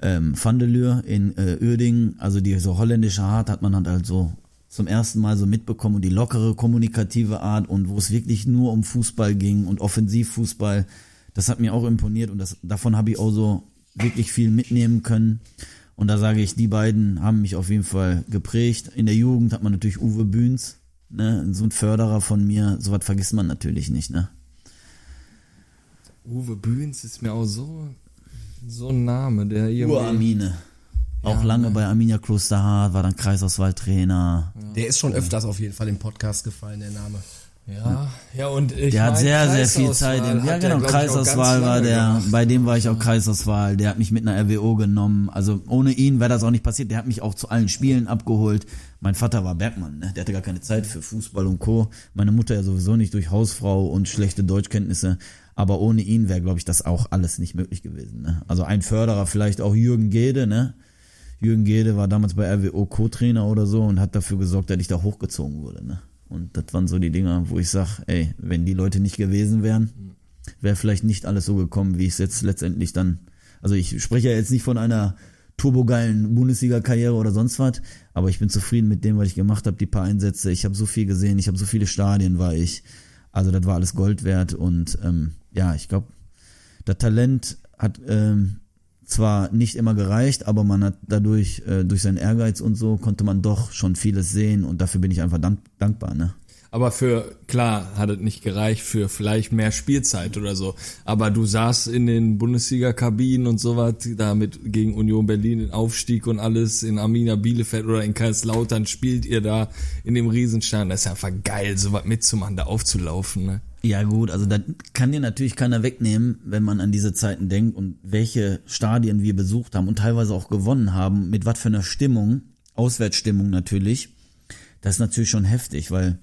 ähm, Vandeleur in äh, Uerdingen. Also die so holländische Art hat man halt also zum ersten Mal so mitbekommen und die lockere kommunikative Art und wo es wirklich nur um Fußball ging und Offensivfußball. Das hat mir auch imponiert und das, davon habe ich auch so wirklich viel mitnehmen können. Und da sage ich, die beiden haben mich auf jeden Fall geprägt. In der Jugend hat man natürlich Uwe Bühns, ne, so ein Förderer von mir. Sowas vergisst man natürlich nicht, ne? Uwe Bühns ist mir auch so, so ein Name, der irgendwie. Urarmine. Auch Ja, lange ne. bei Arminia Klosterhardt, war dann Kreisauswahltrainer. Der ist schon öfters auf jeden Fall im Podcast gefallen, der Name. Ja, ja, und ich Der hat sehr, sehr viel Zeit. Im, ja, genau, Kreisauswahl war der, gemacht. bei dem war ich auch Kreisauswahl. Der hat mich mit einer RWO genommen. Also ohne ihn wäre das auch nicht passiert. Der hat mich auch zu allen Spielen abgeholt. Mein Vater war Bergmann, ne? der hatte gar keine Zeit für Fußball und Co. Meine Mutter ja sowieso nicht durch Hausfrau und schlechte Deutschkenntnisse. Aber ohne ihn wäre, glaube ich, das auch alles nicht möglich gewesen. Ne? Also ein Förderer, vielleicht auch Jürgen Gede, ne? Jürgen Gede war damals bei RWO Co-Trainer oder so und hat dafür gesorgt, dass ich da hochgezogen wurde. Ne? Und das waren so die Dinger, wo ich sag, ey, wenn die Leute nicht gewesen wären, wäre vielleicht nicht alles so gekommen, wie es jetzt letztendlich dann. Also ich spreche ja jetzt nicht von einer turbogeilen Bundesliga-Karriere oder sonst was, aber ich bin zufrieden mit dem, was ich gemacht habe, die paar Einsätze. Ich habe so viel gesehen, ich habe so viele Stadien, war ich. Also das war alles Gold wert und ähm, ja, ich glaube, das Talent hat ähm, zwar nicht immer gereicht, aber man hat dadurch, äh, durch seinen Ehrgeiz und so, konnte man doch schon vieles sehen und dafür bin ich einfach dank dankbar, ne? Aber für, klar, hat es nicht gereicht für vielleicht mehr Spielzeit oder so. Aber du saßt in den Bundesliga-Kabinen und sowas, damit gegen Union Berlin den Aufstieg und alles, in Arminia Bielefeld oder in Kaiserslautern spielt ihr da in dem Riesenstein. Das ist einfach geil, sowas mitzumachen, da aufzulaufen, ne? Ja gut, also da kann dir natürlich keiner wegnehmen, wenn man an diese Zeiten denkt und welche Stadien wir besucht haben und teilweise auch gewonnen haben, mit was für einer Stimmung, Auswärtsstimmung natürlich. Das ist natürlich schon heftig, weil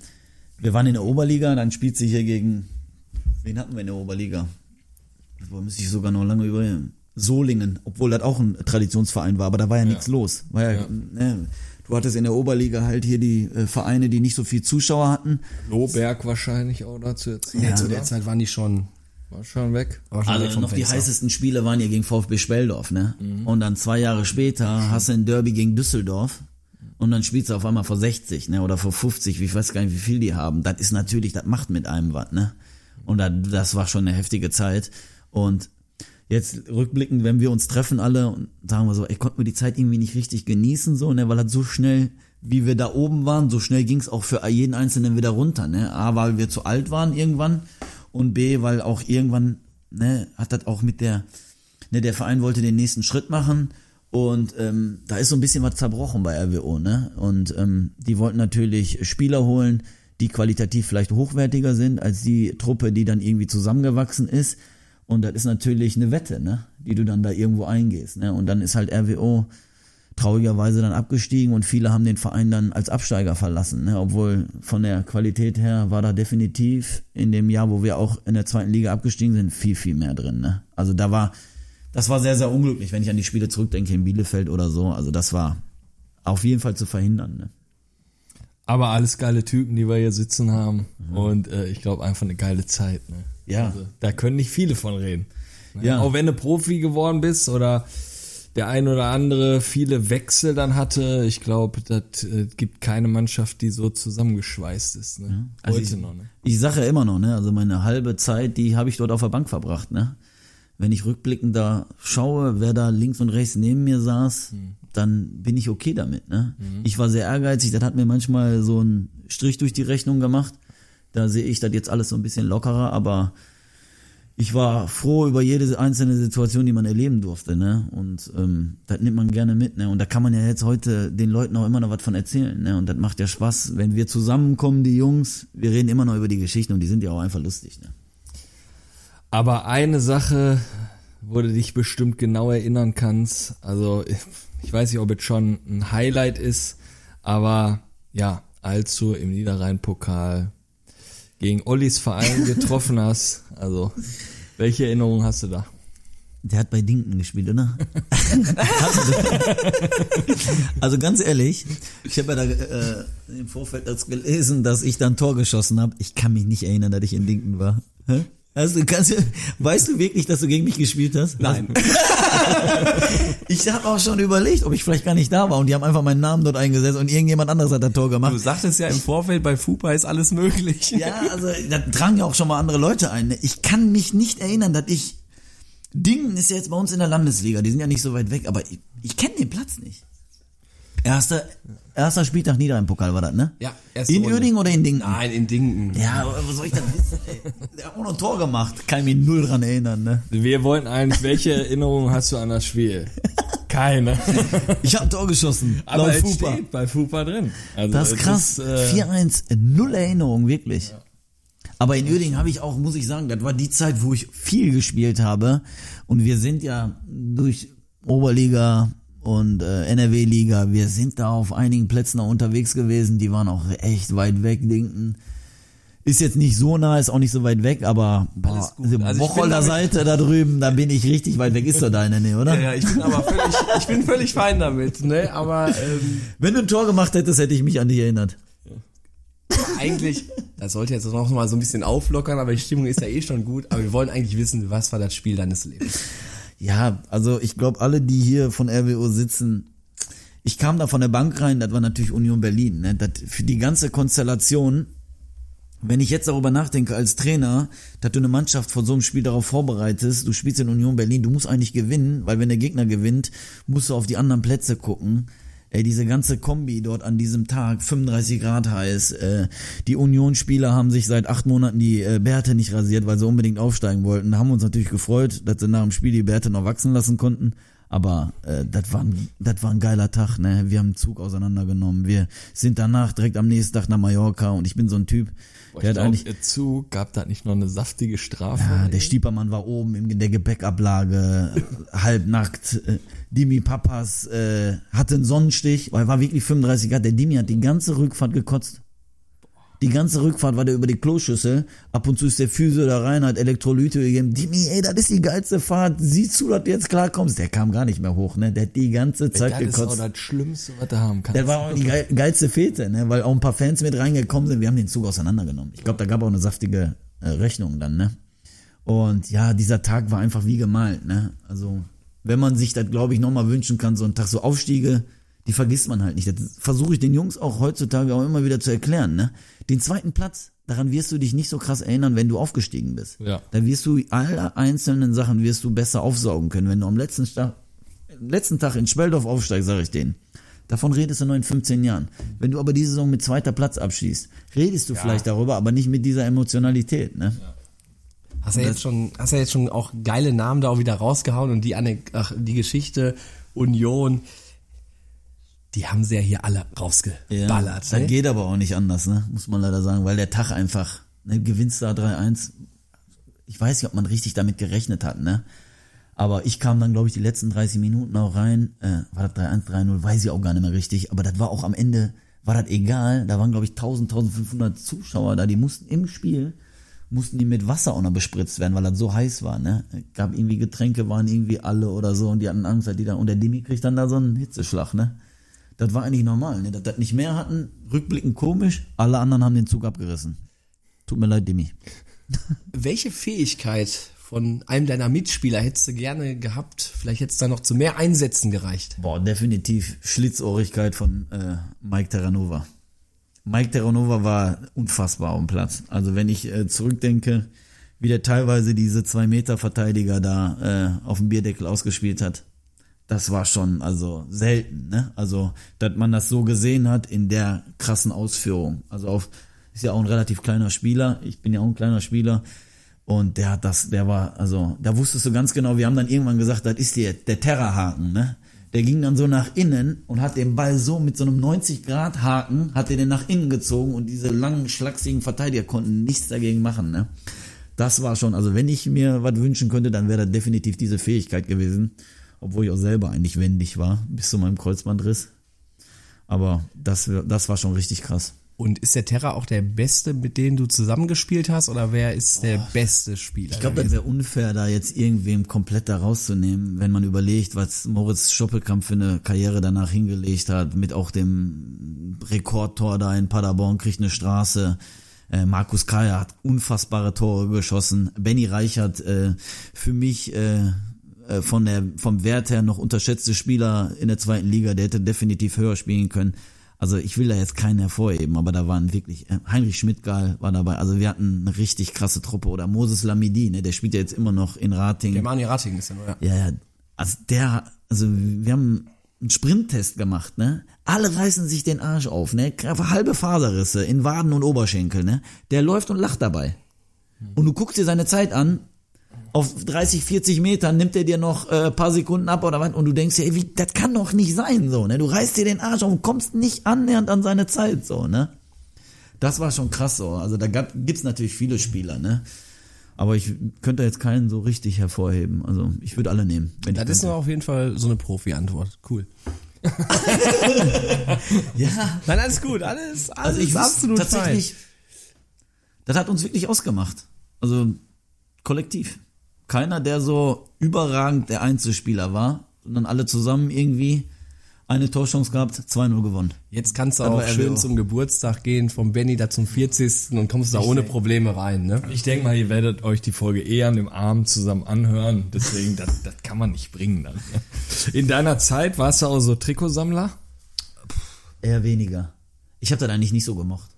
wir waren in der Oberliga, dann spielt sie hier gegen, wen hatten wir in der Oberliga? Wo müsste ich sogar noch lange über Solingen, obwohl das auch ein Traditionsverein war, aber da war ja, nichts los. War ja, Ja. Ne, du hattest in der Oberliga halt hier die äh, Vereine, die nicht so viel Zuschauer hatten. Lohberg wahrscheinlich auch dazu jetzt. Nee, zu der Zeit waren die schon, War schon weg. war schon weg Also vom noch die Fenster. heißesten Spiele waren ja gegen VfB Speldorf, ne? Und dann zwei Jahre später hast du ein Derby gegen Düsseldorf und dann spielst du auf einmal vor 60, ne? Oder vor 50, wie ich weiß gar nicht, wie viel die haben. Das ist natürlich, das macht mit einem was, ne? Und das, das war schon eine heftige Zeit. Und jetzt rückblickend, wenn wir uns treffen alle und sagen wir so, ey, konnten wir die Zeit irgendwie nicht richtig genießen, so, ne? Weil das so schnell wie wir da oben waren, so schnell ging es auch für jeden Einzelnen wieder runter. Ne? A, weil wir zu alt waren irgendwann und B, weil auch irgendwann ne, hat das auch mit der, ne, der Verein wollte den nächsten Schritt machen und ähm, da ist so ein bisschen was zerbrochen bei RWO. Ne? Und ähm, die wollten natürlich Spieler holen, die qualitativ vielleicht hochwertiger sind als die Truppe, die dann irgendwie zusammengewachsen ist. Und das ist natürlich eine Wette, ne? die du dann da irgendwo eingehst. Ne? Und dann ist halt RWO traurigerweise dann abgestiegen und viele haben den Verein dann als Absteiger verlassen. Ne? Obwohl von der Qualität her war da definitiv in dem Jahr, wo wir auch in der zweiten Liga abgestiegen sind, viel, viel mehr drin. Ne? Also da war, das war sehr, sehr unglücklich, wenn ich an die Spiele zurückdenke in Bielefeld oder so. Also das war auf jeden Fall zu verhindern. Ne? Aber alles geile Typen, die wir hier sitzen haben. Und äh, ich glaube einfach eine geile Zeit. Ne? Ja. Also, da können nicht viele von reden. Ne? Ja. Auch wenn du Profi geworden bist oder der ein oder andere viele Wechsel dann hatte, ich glaube, das äh, gibt keine Mannschaft, die so zusammengeschweißt ist. Ne? Also Heute ich, noch. Ne? Ich sage ja immer noch, ne? Also meine halbe Zeit, die habe ich dort auf der Bank verbracht, ne? Wenn ich rückblickend da schaue, wer da links und rechts neben mir saß, dann bin ich okay damit, ne? Ich war sehr ehrgeizig, das hat mir manchmal so einen Strich durch die Rechnung gemacht. Da sehe ich das jetzt alles so ein bisschen lockerer, aber ich war froh über jede einzelne Situation, die man erleben durfte, ne? Und ähm, das nimmt man gerne mit, ne? Und da kann man ja jetzt heute den Leuten auch immer noch was von erzählen, ne? Und das macht ja Spaß, wenn wir zusammenkommen, die Jungs. Wir reden immer noch über die Geschichten und die sind ja auch einfach lustig, ne? Aber eine Sache, wo du dich bestimmt genau erinnern kannst, also ich, weiß nicht, ob es schon ein Highlight ist, aber ja, als du im Niederrhein-Pokal gegen Ollis Verein [LAUGHS] getroffen hast, also welche Erinnerungen hast du da? Der hat bei Dinken gespielt, oder? [LAUGHS] also ganz ehrlich, ich habe ja da äh, im Vorfeld das gelesen, dass ich dann Tor geschossen habe. Ich kann mich nicht erinnern, dass ich in Dinken war. Hä? Kannst du, weißt du wirklich, dass du gegen mich gespielt hast? Nein. [LAUGHS] Ich habe auch schon überlegt, ob ich vielleicht gar nicht da war und die haben einfach meinen Namen dort eingesetzt und irgendjemand anderes hat das Tor Du gemacht. sagtest ja im Vorfeld, bei FUPA ist alles möglich. Ja, also da tragen ja auch schon mal andere Leute ein. Ich kann mich nicht erinnern, dass ich Dingen ist ja jetzt bei uns in der Landesliga, die sind ja nicht so weit weg, aber ich, ich kenne den Platz nicht. Erster, erster Spieltag Niederrhein-Pokal war das, ne? Ja, erste In Runde. Uerdingen oder in Dingen? Nein, in Dinken. Ja, aber was soll ich das wissen, ey? Der hat auch noch ein Tor gemacht. Kann ich mich null dran erinnern, ne? Wir wollten eigentlich, welche Erinnerungen hast du an das Spiel? Keine. Ich habe ein Tor geschossen. [LAUGHS] Aber es Fupa. steht bei Fupa drin. Also Das ist krass. äh, 4-1, null Erinnerung, wirklich. Aber in Uerdingen habe ich auch, muss ich sagen, das war die Zeit, wo ich viel gespielt habe. Und wir sind ja durch Oberliga und äh, NRW-Liga, wir sind da auf einigen Plätzen auch unterwegs gewesen, die waren auch echt weit weg, Dinken. Ist jetzt nicht so nah, ist auch nicht so weit weg, aber boah, diese Also damit- Seite da drüben, da bin ich richtig weit weg. Ist doch deine, ne, oder? Ja, ja, ich bin aber völlig, ich bin völlig fein damit, ne? Aber ähm, Wenn du ein Tor gemacht hättest, hätte ich mich an dich erinnert. eigentlich, das sollte jetzt noch mal so ein bisschen auflockern, aber die Stimmung ist ja eh schon gut. Aber wir wollen eigentlich wissen, was war das Spiel deines Lebens? Ja, also ich glaube, alle, die hier von RWO sitzen, ich kam da von der Bank rein, das war natürlich Union Berlin. Ne? Das, für die ganze Konstellation, wenn ich jetzt darüber nachdenke als Trainer, dass du eine Mannschaft von so einem Spiel darauf vorbereitest, du spielst in Union Berlin, du musst eigentlich gewinnen, weil wenn der Gegner gewinnt, musst du auf die anderen Plätze gucken. Ey, diese ganze Kombi dort an diesem Tag, 35 Grad heiß, äh, die Union-Spieler haben sich seit acht Monaten die äh, Bärte nicht rasiert, weil sie unbedingt aufsteigen wollten. Haben uns natürlich gefreut, dass sie nach dem Spiel die Bärte noch wachsen lassen konnten. Aber äh, das war, ein- das war ein geiler Tag, ne? Wir haben einen Zug auseinandergenommen. Wir sind danach direkt am nächsten Tag nach Mallorca und ich bin so ein Typ, boah, der hat glaub, eigentlich. ihr Zug gab da nicht noch eine saftige Strafe. Ja, der Stiepermann war oben in der Gepäckablage, [LAUGHS] halbnackt. Äh, Dimi Papas äh, hatte einen Sonnenstich, weil er war wirklich 35 Grad. Der Dimi hat die ganze Rückfahrt gekotzt. Die ganze Rückfahrt war der über die Kloschüssel. Ab und zu ist der Physio da rein, hat Elektrolyte gegeben. Dimi, ey, das ist die geilste Fahrt. Siehst du, dass du jetzt klarkommst? Der kam gar nicht mehr hoch, ne? Der hat die ganze Zeit das ist auch gekotzt. das Schlimmste, was du haben kannst. Das war auch die geil, geilste Fete, ne? weil auch ein paar Fans mit reingekommen sind. Wir haben den Zug auseinandergenommen. Ich glaube, da gab auch eine saftige äh, Rechnung dann. ne? Und ja, dieser Tag war einfach wie gemalt. ne? Also, wenn man sich das, glaube ich, nochmal wünschen kann, so ein Tag so Aufstiege, die vergisst man halt nicht. Das versuche ich den Jungs auch heutzutage auch immer wieder zu erklären. Ne? Den zweiten Platz, daran wirst du dich nicht so krass erinnern, wenn du aufgestiegen bist. Ja. Da wirst du alle einzelnen Sachen wirst du besser aufsaugen können. Wenn du am letzten Tag, letzten Tag in Speldorf aufsteigst, sage ich denen, Davon redest du noch in 15 Jahren. Wenn du aber diese Saison mit zweiter Platz abschließt, redest du vielleicht darüber, aber nicht mit dieser Emotionalität. Ne? Hast ja jetzt schon, hast ja jetzt schon auch geile Namen da auch wieder rausgehauen und die, Anek ach, die Geschichte Union, die haben sie ja hier alle rausgeballert. das ne? geht aber auch nicht anders, ne? muss man leider sagen, weil der Tag einfach, ne, gewinnst da 3-1. Ich weiß nicht, ob man richtig damit gerechnet hat, ne? Aber ich kam dann, glaube ich, die letzten 30 Minuten auch rein. Äh, war das 3-1, 3-0, weiß ich auch gar nicht mehr richtig. Aber das war auch am Ende, war das egal. Da waren, glaube ich, 1000, 1500 Zuschauer da. Die mussten im Spiel, mussten die mit Wasser auch noch bespritzt werden, weil das so heiß war. Ne? Gab irgendwie Getränke, waren irgendwie alle oder so. Und die hatten Angst, dass die dann, und der Demi kriegt dann da so einen Hitzeschlag. Ne? Das war eigentlich normal. Ne? Dass das nicht mehr hatten, rückblickend komisch. Alle anderen haben den Zug abgerissen. Tut mir leid, Demi. [LAUGHS] Welche Fähigkeit von einem deiner Mitspieler hättest du gerne gehabt? Vielleicht hättest du da noch zu mehr Einsätzen gereicht. Boah, definitiv Schlitzohrigkeit von äh, Mike Terranova. Mike Terranova war unfassbar auf dem Platz. Also wenn ich äh, zurückdenke, wie der teilweise diese zwei Meter Verteidiger da äh, auf dem Bierdeckel ausgespielt hat, das war schon also selten, ne? Also, dass man das so gesehen hat in der krassen Ausführung. Also auf ist ja auch ein relativ kleiner Spieler. Ich bin ja auch ein kleiner Spieler. Und der hat das, der war, also, da wusstest du ganz genau, wir haben dann irgendwann gesagt, das ist der, der Terrorhaken, ne? Der ging dann so nach innen und hat den Ball so mit so einem 90-Grad-Haken, hat er den nach innen gezogen und diese langen, schlachsigen Verteidiger konnten nichts dagegen machen, ne? Das war schon, also wenn ich mir was wünschen könnte, dann wäre das definitiv diese Fähigkeit gewesen. Obwohl ich auch selber eigentlich wendig war, bis zu meinem Kreuzbandriss. Aber das, das war schon richtig krass. Und ist der Terra auch der Beste, mit dem du zusammengespielt hast, oder wer ist der beste Spieler? Ich glaube, das wäre unfair, da jetzt irgendwem komplett da rauszunehmen, wenn man überlegt, was Moritz Schoppelkamp für eine Karriere danach hingelegt hat, mit auch dem Rekordtor da in Paderborn, kriegt eine Straße. Äh, Markus Kaya hat unfassbare Tore geschossen. Benny Reichert, äh, für mich äh, äh, von der, vom Wert her noch unterschätzte Spieler in der zweiten Liga, der hätte definitiv höher spielen können. Also ich will da jetzt keinen hervorheben, aber da waren wirklich, äh, Heinrich Schmidtgal war dabei, also wir hatten eine richtig krasse Truppe. Oder Moses Lamidi, ne, der spielt ja jetzt immer noch in Rating. Der Mani Rating ist ja nur, ja. Ja, ja. Also der, also wir haben einen Sprinttest gemacht, ne? Alle reißen sich den Arsch auf, ne? Halbe Faserrisse in Waden und Oberschenkel, ne? Der läuft und lacht dabei. Und du guckst dir seine Zeit an, auf 30, 40 Metern nimmt er dir noch äh, paar Sekunden ab oder was und du denkst dir, ey, wie, das kann doch nicht sein, so, ne? Du reißt dir den Arsch auf und kommst nicht annähernd an seine Zeit, so, ne? Das war schon krass, so. Also da gab, gibt's natürlich viele Spieler, ne? Aber ich könnte jetzt keinen so richtig hervorheben. Also ich würde alle nehmen. Wenn Das ist noch auf jeden Fall so eine Profi-Antwort. Cool. [LAUGHS] ja. Nein, alles gut, alles, alles Also ich absolut absolut tatsächlich, das hat uns wirklich ausgemacht. Also kollektiv. Keiner, der so überragend der Einzelspieler war, sondern alle zusammen irgendwie eine Torchance gehabt, 2-0 gewonnen. Jetzt kannst du auch schön zum Geburtstag gehen, vom Benny da zum 40. und kommst da ohne Probleme rein, ne? Ich denke mal, ihr werdet euch die Folge eher an dem Abend zusammen anhören. Deswegen, das, das kann man nicht bringen dann. In deiner Zeit warst du auch so Trikotsammler? Eher weniger. Ich habe das eigentlich nicht so gemocht.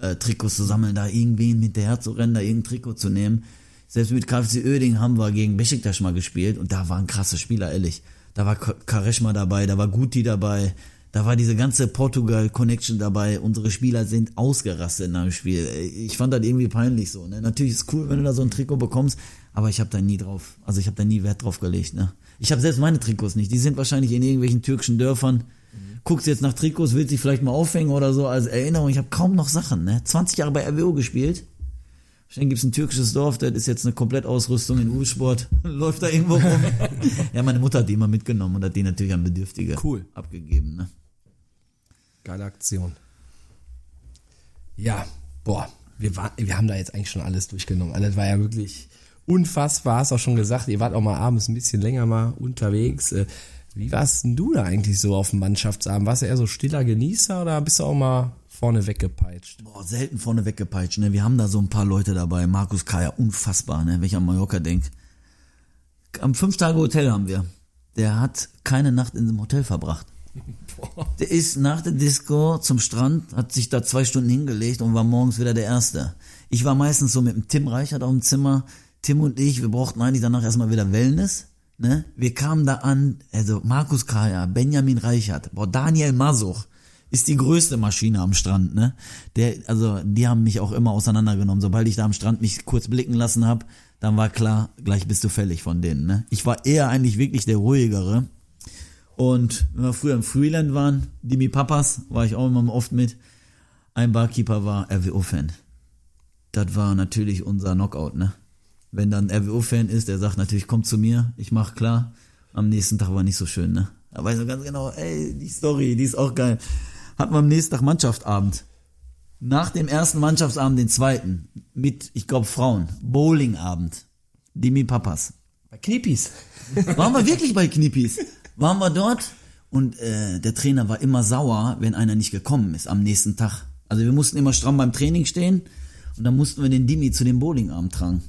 Äh, Trikots zu sammeln, da irgendwen hinterher zu rennen, da irgendein Trikot zu nehmen. Selbst mit KFC Oeding haben wir gegen Besiktas mal gespielt und da waren krasse Spieler, ehrlich. Da war Ka- Kareshma dabei, da war Guti dabei, da war diese ganze Portugal-Connection dabei. Unsere Spieler sind ausgerastet in einem Spiel. Ich fand das irgendwie peinlich so. Ne? Natürlich ist es cool, wenn du da so ein Trikot bekommst, aber ich habe da nie drauf, also ich habe da nie Wert drauf gelegt. Ne? Ich habe selbst meine Trikots nicht. Die sind wahrscheinlich in irgendwelchen türkischen Dörfern. Guckst jetzt nach Trikots, willst dich vielleicht mal aufhängen oder so als Erinnerung. Ich habe kaum noch Sachen. Ne? 20 Jahre bei RWO gespielt. Wahrscheinlich gibt's ein türkisches Dorf, das ist jetzt eine Komplettausrüstung in U-Sport, [LAUGHS] läuft da irgendwo rum. [LAUGHS] ja, meine Mutter hat die immer mitgenommen und hat die natürlich an Bedürftige Cool. abgegeben. Ne? Geile Aktion. Ja, boah, wir, war, wir haben da jetzt eigentlich schon alles durchgenommen. Alles war ja wirklich unfassbar, hast auch schon gesagt, ihr wart auch mal abends ein bisschen länger mal unterwegs. Äh, Wie warst denn du da eigentlich so auf dem Mannschaftsabend? Warst du eher so stiller Genießer oder bist du auch mal vorne weggepeitscht? Boah, selten vorne weggepeitscht. Ne? Wir haben da so ein paar Leute dabei. Markus Kaya, unfassbar, ne? wenn ich an Mallorca denk. Am fünf Tage Hotel haben wir. Der hat keine Nacht in dem Hotel verbracht. [LAUGHS] Der ist nach der Disco zum Strand, hat sich da zwei Stunden hingelegt und war morgens wieder der Erste. Ich war meistens so mit dem Tim Reichert auf dem Zimmer. Tim und ich, wir brauchten eigentlich danach erstmal wieder Wellness. ne? Wir kamen da an, also Markus Kaya, Benjamin Reichert, boah, Daniel Masuch ist die größte Maschine am Strand, ne? Der, also die haben mich auch immer auseinandergenommen. Sobald ich da am Strand mich kurz blicken lassen habe, dann war klar, gleich bist du fällig von denen, ne? Ich war eher eigentlich wirklich der ruhigere. Und wenn wir früher im Freeland waren, Dimi Papas, war ich auch immer oft mit. Ein Barkeeper war RWO-Fan. Das war natürlich unser Knockout, ne? Wenn dann RWO-Fan ist, der sagt natürlich, komm zu mir, ich mach klar. Am nächsten Tag war nicht so schön, ne? Da weiß ich ganz genau, ey, die Story, die ist auch geil. Hatten wir am nächsten Tag Mannschaftsabend. Nach dem ersten Mannschaftsabend den zweiten. Mit, ich glaube, Frauen. Bowlingabend. Dimi Papas. Bei Knipis. [LAUGHS] Waren wir wirklich bei Knippis? Waren wir dort und äh, der Trainer war immer sauer, wenn einer nicht gekommen ist am nächsten Tag. Also wir mussten immer stramm beim Training stehen und dann mussten wir den Dimi zu dem Bowlingabend tragen.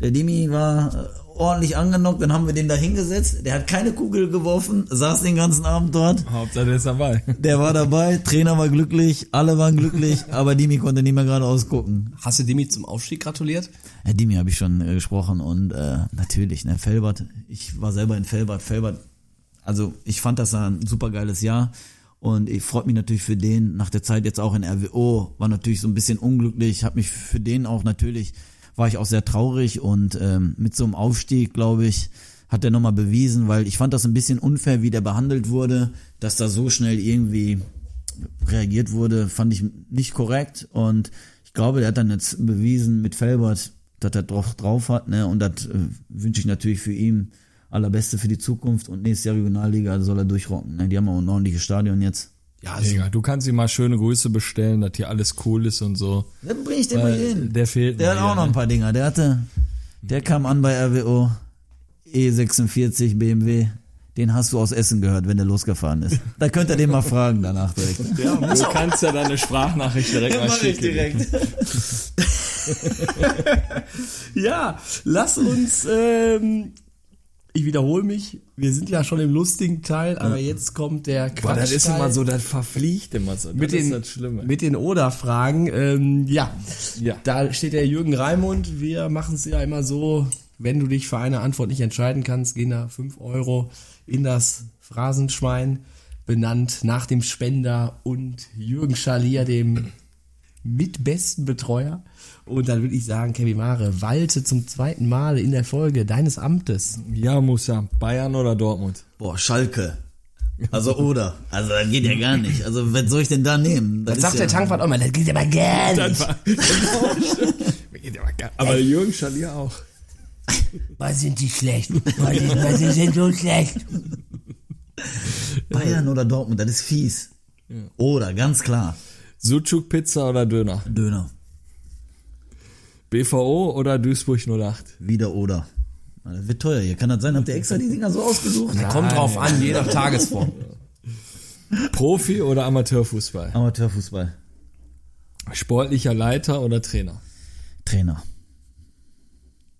Der Dimi war äh, ordentlich angenockt, dann haben wir den da hingesetzt. Der hat keine Kugel geworfen, saß den ganzen Abend dort. Hauptsache der ist dabei. [LAUGHS] Der war dabei, Trainer war glücklich, alle waren glücklich, [LAUGHS] aber Dimi konnte nicht mehr geradeaus gucken. Hast du Demi zum Aufstieg gratuliert? Ja, Dimi habe ich schon äh, gesprochen und äh, natürlich, ne, Felbert, ich war selber in Felbert, Felbert, also ich fand das ein super geiles Jahr und ich freut mich natürlich für den, nach der Zeit jetzt auch in RWO, war natürlich so ein bisschen unglücklich, habe mich für den auch natürlich, war ich auch sehr traurig und ähm, mit so einem Aufstieg, glaube ich, hat er nochmal bewiesen, weil ich fand das ein bisschen unfair, wie der behandelt wurde, dass da so schnell irgendwie reagiert wurde, fand ich nicht korrekt und ich glaube, der hat dann jetzt bewiesen mit Felbert, dass er drauf, drauf hat, ne, und das äh, wünsche ich natürlich für ihn allerbeste für die Zukunft und nächstes Jahr Regionalliga soll er durchrocken, ne, die haben auch ein ordentliches Stadion jetzt. Ja, also, Digga, du kannst ihm mal schöne Grüße bestellen, dass hier alles cool ist und so. Dann bring ich den mal Weil hier hin. Der fehlt Der hat auch hier, noch ein ne? paar Dinger, der hatte, der kam an bei RWO, E46 BMW, den hast du aus Essen gehört, wenn der losgefahren ist. Da könnt ihr den mal fragen danach direkt. Du kannst ja deine Sprachnachricht direkt mal schicken. direkt. [LAUGHS] ja, lass uns, ähm, ich wiederhole mich, wir sind ja schon im lustigen Teil, aber jetzt kommt der Quatsch. Boah, das ist immer so, das verfliegt immer so. mit das den, ist das Schlimme. mit den Oder-Fragen. Ähm, ja. Ja. da steht der Jürgen Raimund. Wir machen es ja immer so, wenn du dich für eine Antwort nicht entscheiden kannst, gehen da 5 Euro in das Phrasenschwein, benannt nach dem Spender und Jürgen Schalier, dem mitbesten Betreuer. Und dann würde ich sagen, Kevin Mare, walte zum zweiten Mal in der Folge deines Amtes. Ja, Musa. Bayern oder Dortmund? Boah, Schalke. Also oder. Also das geht ja gar nicht. Also was soll ich denn da nehmen? Das ist sagt ja, der Tankwart auch mal, das geht aber gar nicht. Aber Jürgen Schalier auch. Was sind die schlecht? Was sind, was sind denn so schlecht? Bayern oder Dortmund, das ist fies. Oder, ganz klar. Sucuk Pizza oder Döner? Döner. BVO oder Duisburg 08? Wieder oder. Das wird teuer hier. Kann das sein? Habt ihr extra die Dinger so ausgesucht? Kommt drauf an, je nach Tagesform. Profi oder Amateurfußball? Amateurfußball. Sportlicher Leiter oder Trainer? Trainer.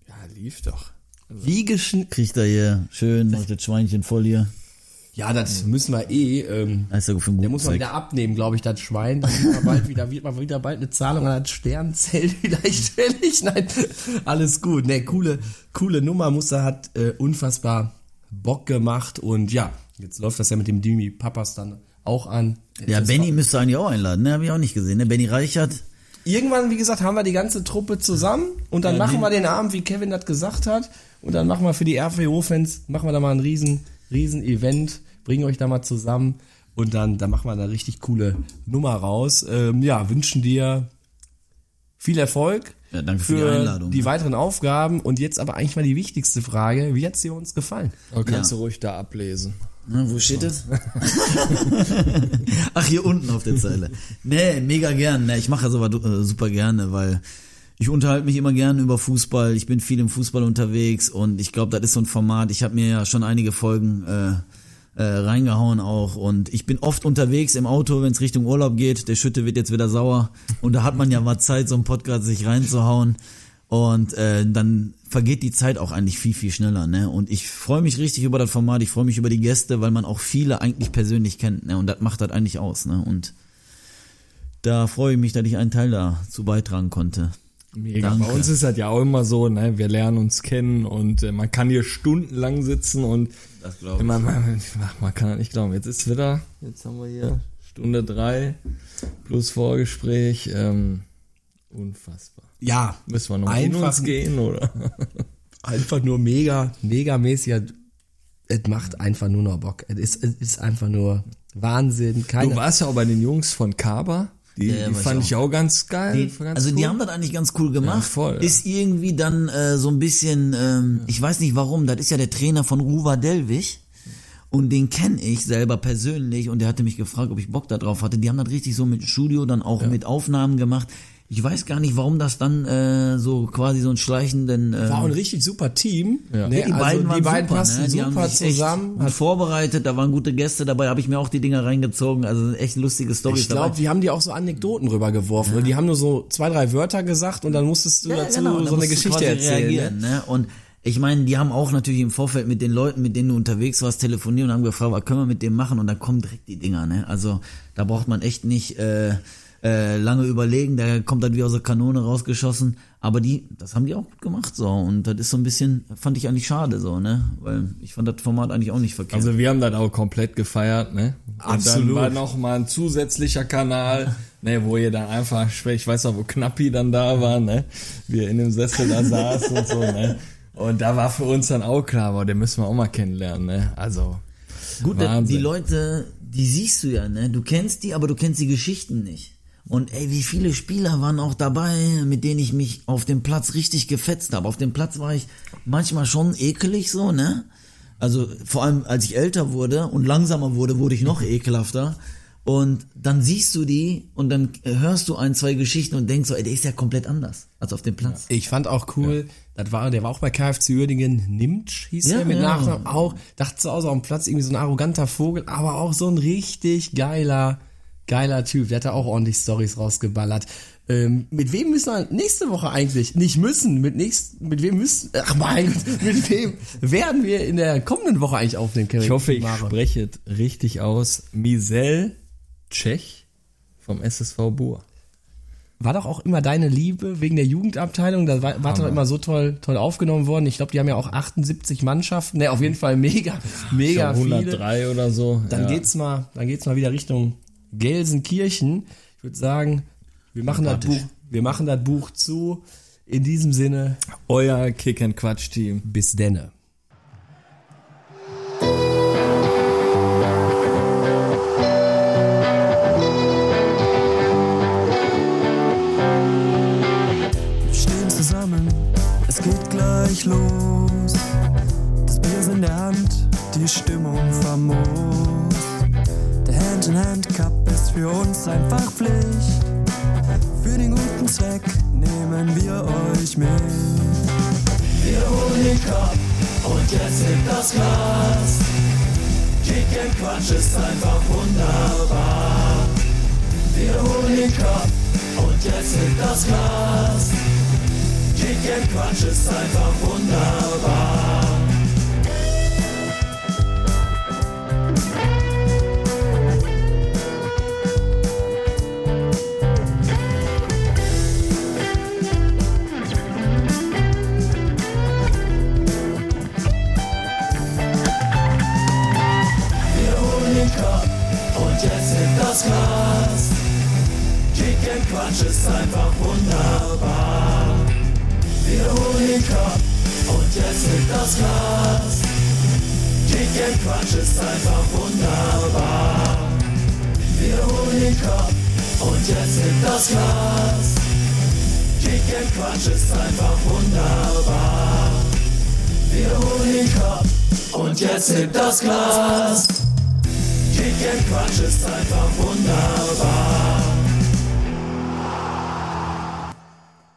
Ja, lief doch. Wie geschnitten. Kriegt er hier schön, macht [LAUGHS] das Schweinchen voll hier. Ja, das müssen wir eh. Ähm, er für der muss man wieder abnehmen, glaube ich, das Schwein. Dann wird man bald wieder, wird man wieder bald eine Zahlung an das Sternzelt [LAUGHS] vielleicht fällig. Nein, alles gut. Ne, coole, coole Nummer. Muster hat äh, unfassbar Bock gemacht und ja, jetzt läuft das ja mit dem Dimi Papas dann auch an. Ja, Das Benny müsste eigentlich auch einladen, ne? Hab ich auch nicht gesehen, ne? Benny Reichert. Irgendwann, wie gesagt, haben wir die ganze Truppe zusammen und dann machen wir den Abend, wie Kevin das gesagt hat. Und dann machen wir für die RWO-Fans, machen wir da mal ein riesen, riesen Event, bringen euch da mal zusammen und dann, dann machen wir da richtig coole Nummer raus. Ähm, ja, wünschen dir viel Erfolg Ja, danke für die Einladung. die weiteren Aufgaben und jetzt aber eigentlich mal die wichtigste Frage, wie hat's dir uns gefallen? Oh, kannst du ruhig da ablesen. Na, wo steht das? [LAUGHS] Ach, hier unten auf der Zeile. Nee, mega gern. Ne, ich mache das aber äh, super gerne, weil ich unterhalte mich immer gerne über Fußball. Ich bin viel im Fußball unterwegs und ich glaube, das ist so ein Format. Ich habe mir ja schon einige Folgen äh, äh, reingehauen auch und ich bin oft unterwegs im Auto, wenn es Richtung Urlaub geht. Der Schütte wird jetzt wieder sauer und da hat man ja mal Zeit, so einen Podcast sich reinzuhauen. Und äh, dann vergeht die Zeit auch eigentlich viel, viel schneller. Ne? Und ich freue mich richtig über das Format, ich freue mich über die Gäste, weil man auch viele eigentlich persönlich kennt. Ne? Und das macht das eigentlich aus. Ne? Und da freue ich mich, dass ich einen Teil dazu beitragen konnte. Mega. Danke. Bei uns ist das ja auch immer so, ne, wir lernen uns kennen und äh, man kann hier stundenlang sitzen und Das glaub ich. man, man, man kann das nicht glauben. Jetzt ist wieder, jetzt haben wir hier Stunde drei plus Vorgespräch. Ähm, unfassbar. Ja, Müssen wir noch in Einfach- uns gehen, oder? [LAUGHS] einfach nur mega, mega mäßig. Es macht einfach nur noch Bock. Es ist, es ist einfach nur Wahnsinn. Du Keine, warst ja auch bei den Jungs von Kaba. Die, Ja, die fand ich auch ganz geil. Die, ganz also die cool. haben das eigentlich ganz cool gemacht. Ja, voll, ja. Ist irgendwie dann äh, so ein bisschen, ähm, ich weiß nicht warum, das ist ja der Trainer von Ruva Delwig. Und den kenne ich selber persönlich und der hatte mich gefragt, ob ich Bock da drauf hatte. Die haben das richtig so mit Studio, dann auch mit Aufnahmen gemacht. Ich weiß gar nicht, warum das dann äh, so quasi so einen schleichenden... Äh, war auch ein richtig super Team. Ja. Ne? ja, die also beiden waren die beiden super, passen ne? Die super haben sich echt zusammen. gut vorbereitet, da waren gute Gäste dabei, habe ich mir auch die Dinger reingezogen. Also echt lustige Storys Ich glaube, die haben die auch so Anekdoten rübergeworfen. weil Die haben nur so zwei, drei Wörter gesagt und dann musstest du Ja, dazu genau, so eine Geschichte erzählen. Ne? ne? Und ich meine, die haben auch natürlich im Vorfeld mit den Leuten, mit denen du unterwegs warst, telefoniert und haben gefragt, was können wir mit dem machen? Und dann kommen direkt die Dinger, ne? Also da braucht man echt nicht äh, äh, lange überlegen, da kommt dann wie aus der Kanone rausgeschossen. Aber die, das haben die auch gut gemacht, so. Und das ist so ein bisschen, fand ich eigentlich schade, so, ne? Weil ich fand das Format eigentlich auch nicht verkehrt. Also wir haben das auch komplett gefeiert, ne? Und Absolut. dann war noch mal ein zusätzlicher Kanal, [LAUGHS] ne, wo ihr dann einfach, ich weiß noch, wo Knappi dann da war, ne? Wir in dem Sessel da saßen und so, ne? Und da war für uns dann auch klar, aber den müssen wir auch mal kennenlernen, ne? Also Gut, Wahnsinn. die Leute, die siehst du ja, ne? Du kennst die, aber du kennst die Geschichten nicht. Und ey, wie viele Spieler waren auch dabei, mit denen ich mich auf dem Platz richtig gefetzt habe. Auf dem Platz war ich manchmal schon ekelig so, ne? Also vor allem als ich älter wurde und langsamer wurde, wurde ich noch ekelhafter. Und dann siehst du die und dann hörst du ein, zwei Geschichten und denkst so, ey, der ist ja komplett anders als auf dem Platz. Ich fand auch cool, das war, der war auch bei KFC Uerdingen, Nimtsch hieß Ja, er mit ja. Nachnamen auch, dachte so aus auf dem Platz irgendwie so ein arroganter Vogel, aber auch so ein richtig geiler, geiler Typ, der hat da auch ordentlich Stories rausgeballert. Ähm, mit wem müssen wir nächste Woche eigentlich? Nicht müssen, mit nächst, mit wem müssen, ach mein Gott, mit wem werden wir in der kommenden Woche eigentlich aufnehmen, Kevin? ich hoffe, ich Mare? spreche es richtig aus. Misel Tschech vom SSV Bur. war doch auch immer deine Liebe wegen der Jugendabteilung. Da war, war doch immer so toll, toll aufgenommen worden. Ich glaube, die haben ja auch 78 Mannschaften. Ne, auf jeden Fall mega, mega Ich glaub, viele. 103 oder so. Dann ja. geht's mal, dann geht's mal wieder Richtung Gelsenkirchen. Ich würde sagen, wir machen das Buch, wir machen das Buch zu. In diesem Sinne, euer Kick and Quatsch Team. bis denne. Wir stehen zusammen, es geht gleich los. Das Bier ist in der Hand, die Stimmung famos. Der Hand-in-Hand-Cup ist für uns einfach Pflicht. Für den guten Zweck nehmen wir euch mit. Wir holen den Cup und jetzt hebt das Glas. Kick and Quatsch ist einfach wunderbar. Wir holen den Cup und jetzt hebt das Glas. Kick and Quatsch ist einfach wunderbar. Glas. Kick and Quatsch ist einfach wunderbar. Wir holen den Cup und jetzt hebt das Glas. Kick and Quatsch ist einfach wunderbar. Wir holen den Cup und jetzt hebt das Glas. Kick and Quatsch ist einfach wunderbar. Wir holen den Cup und jetzt hebt das Glas. Kick Quatsch ist einfach wunderbar.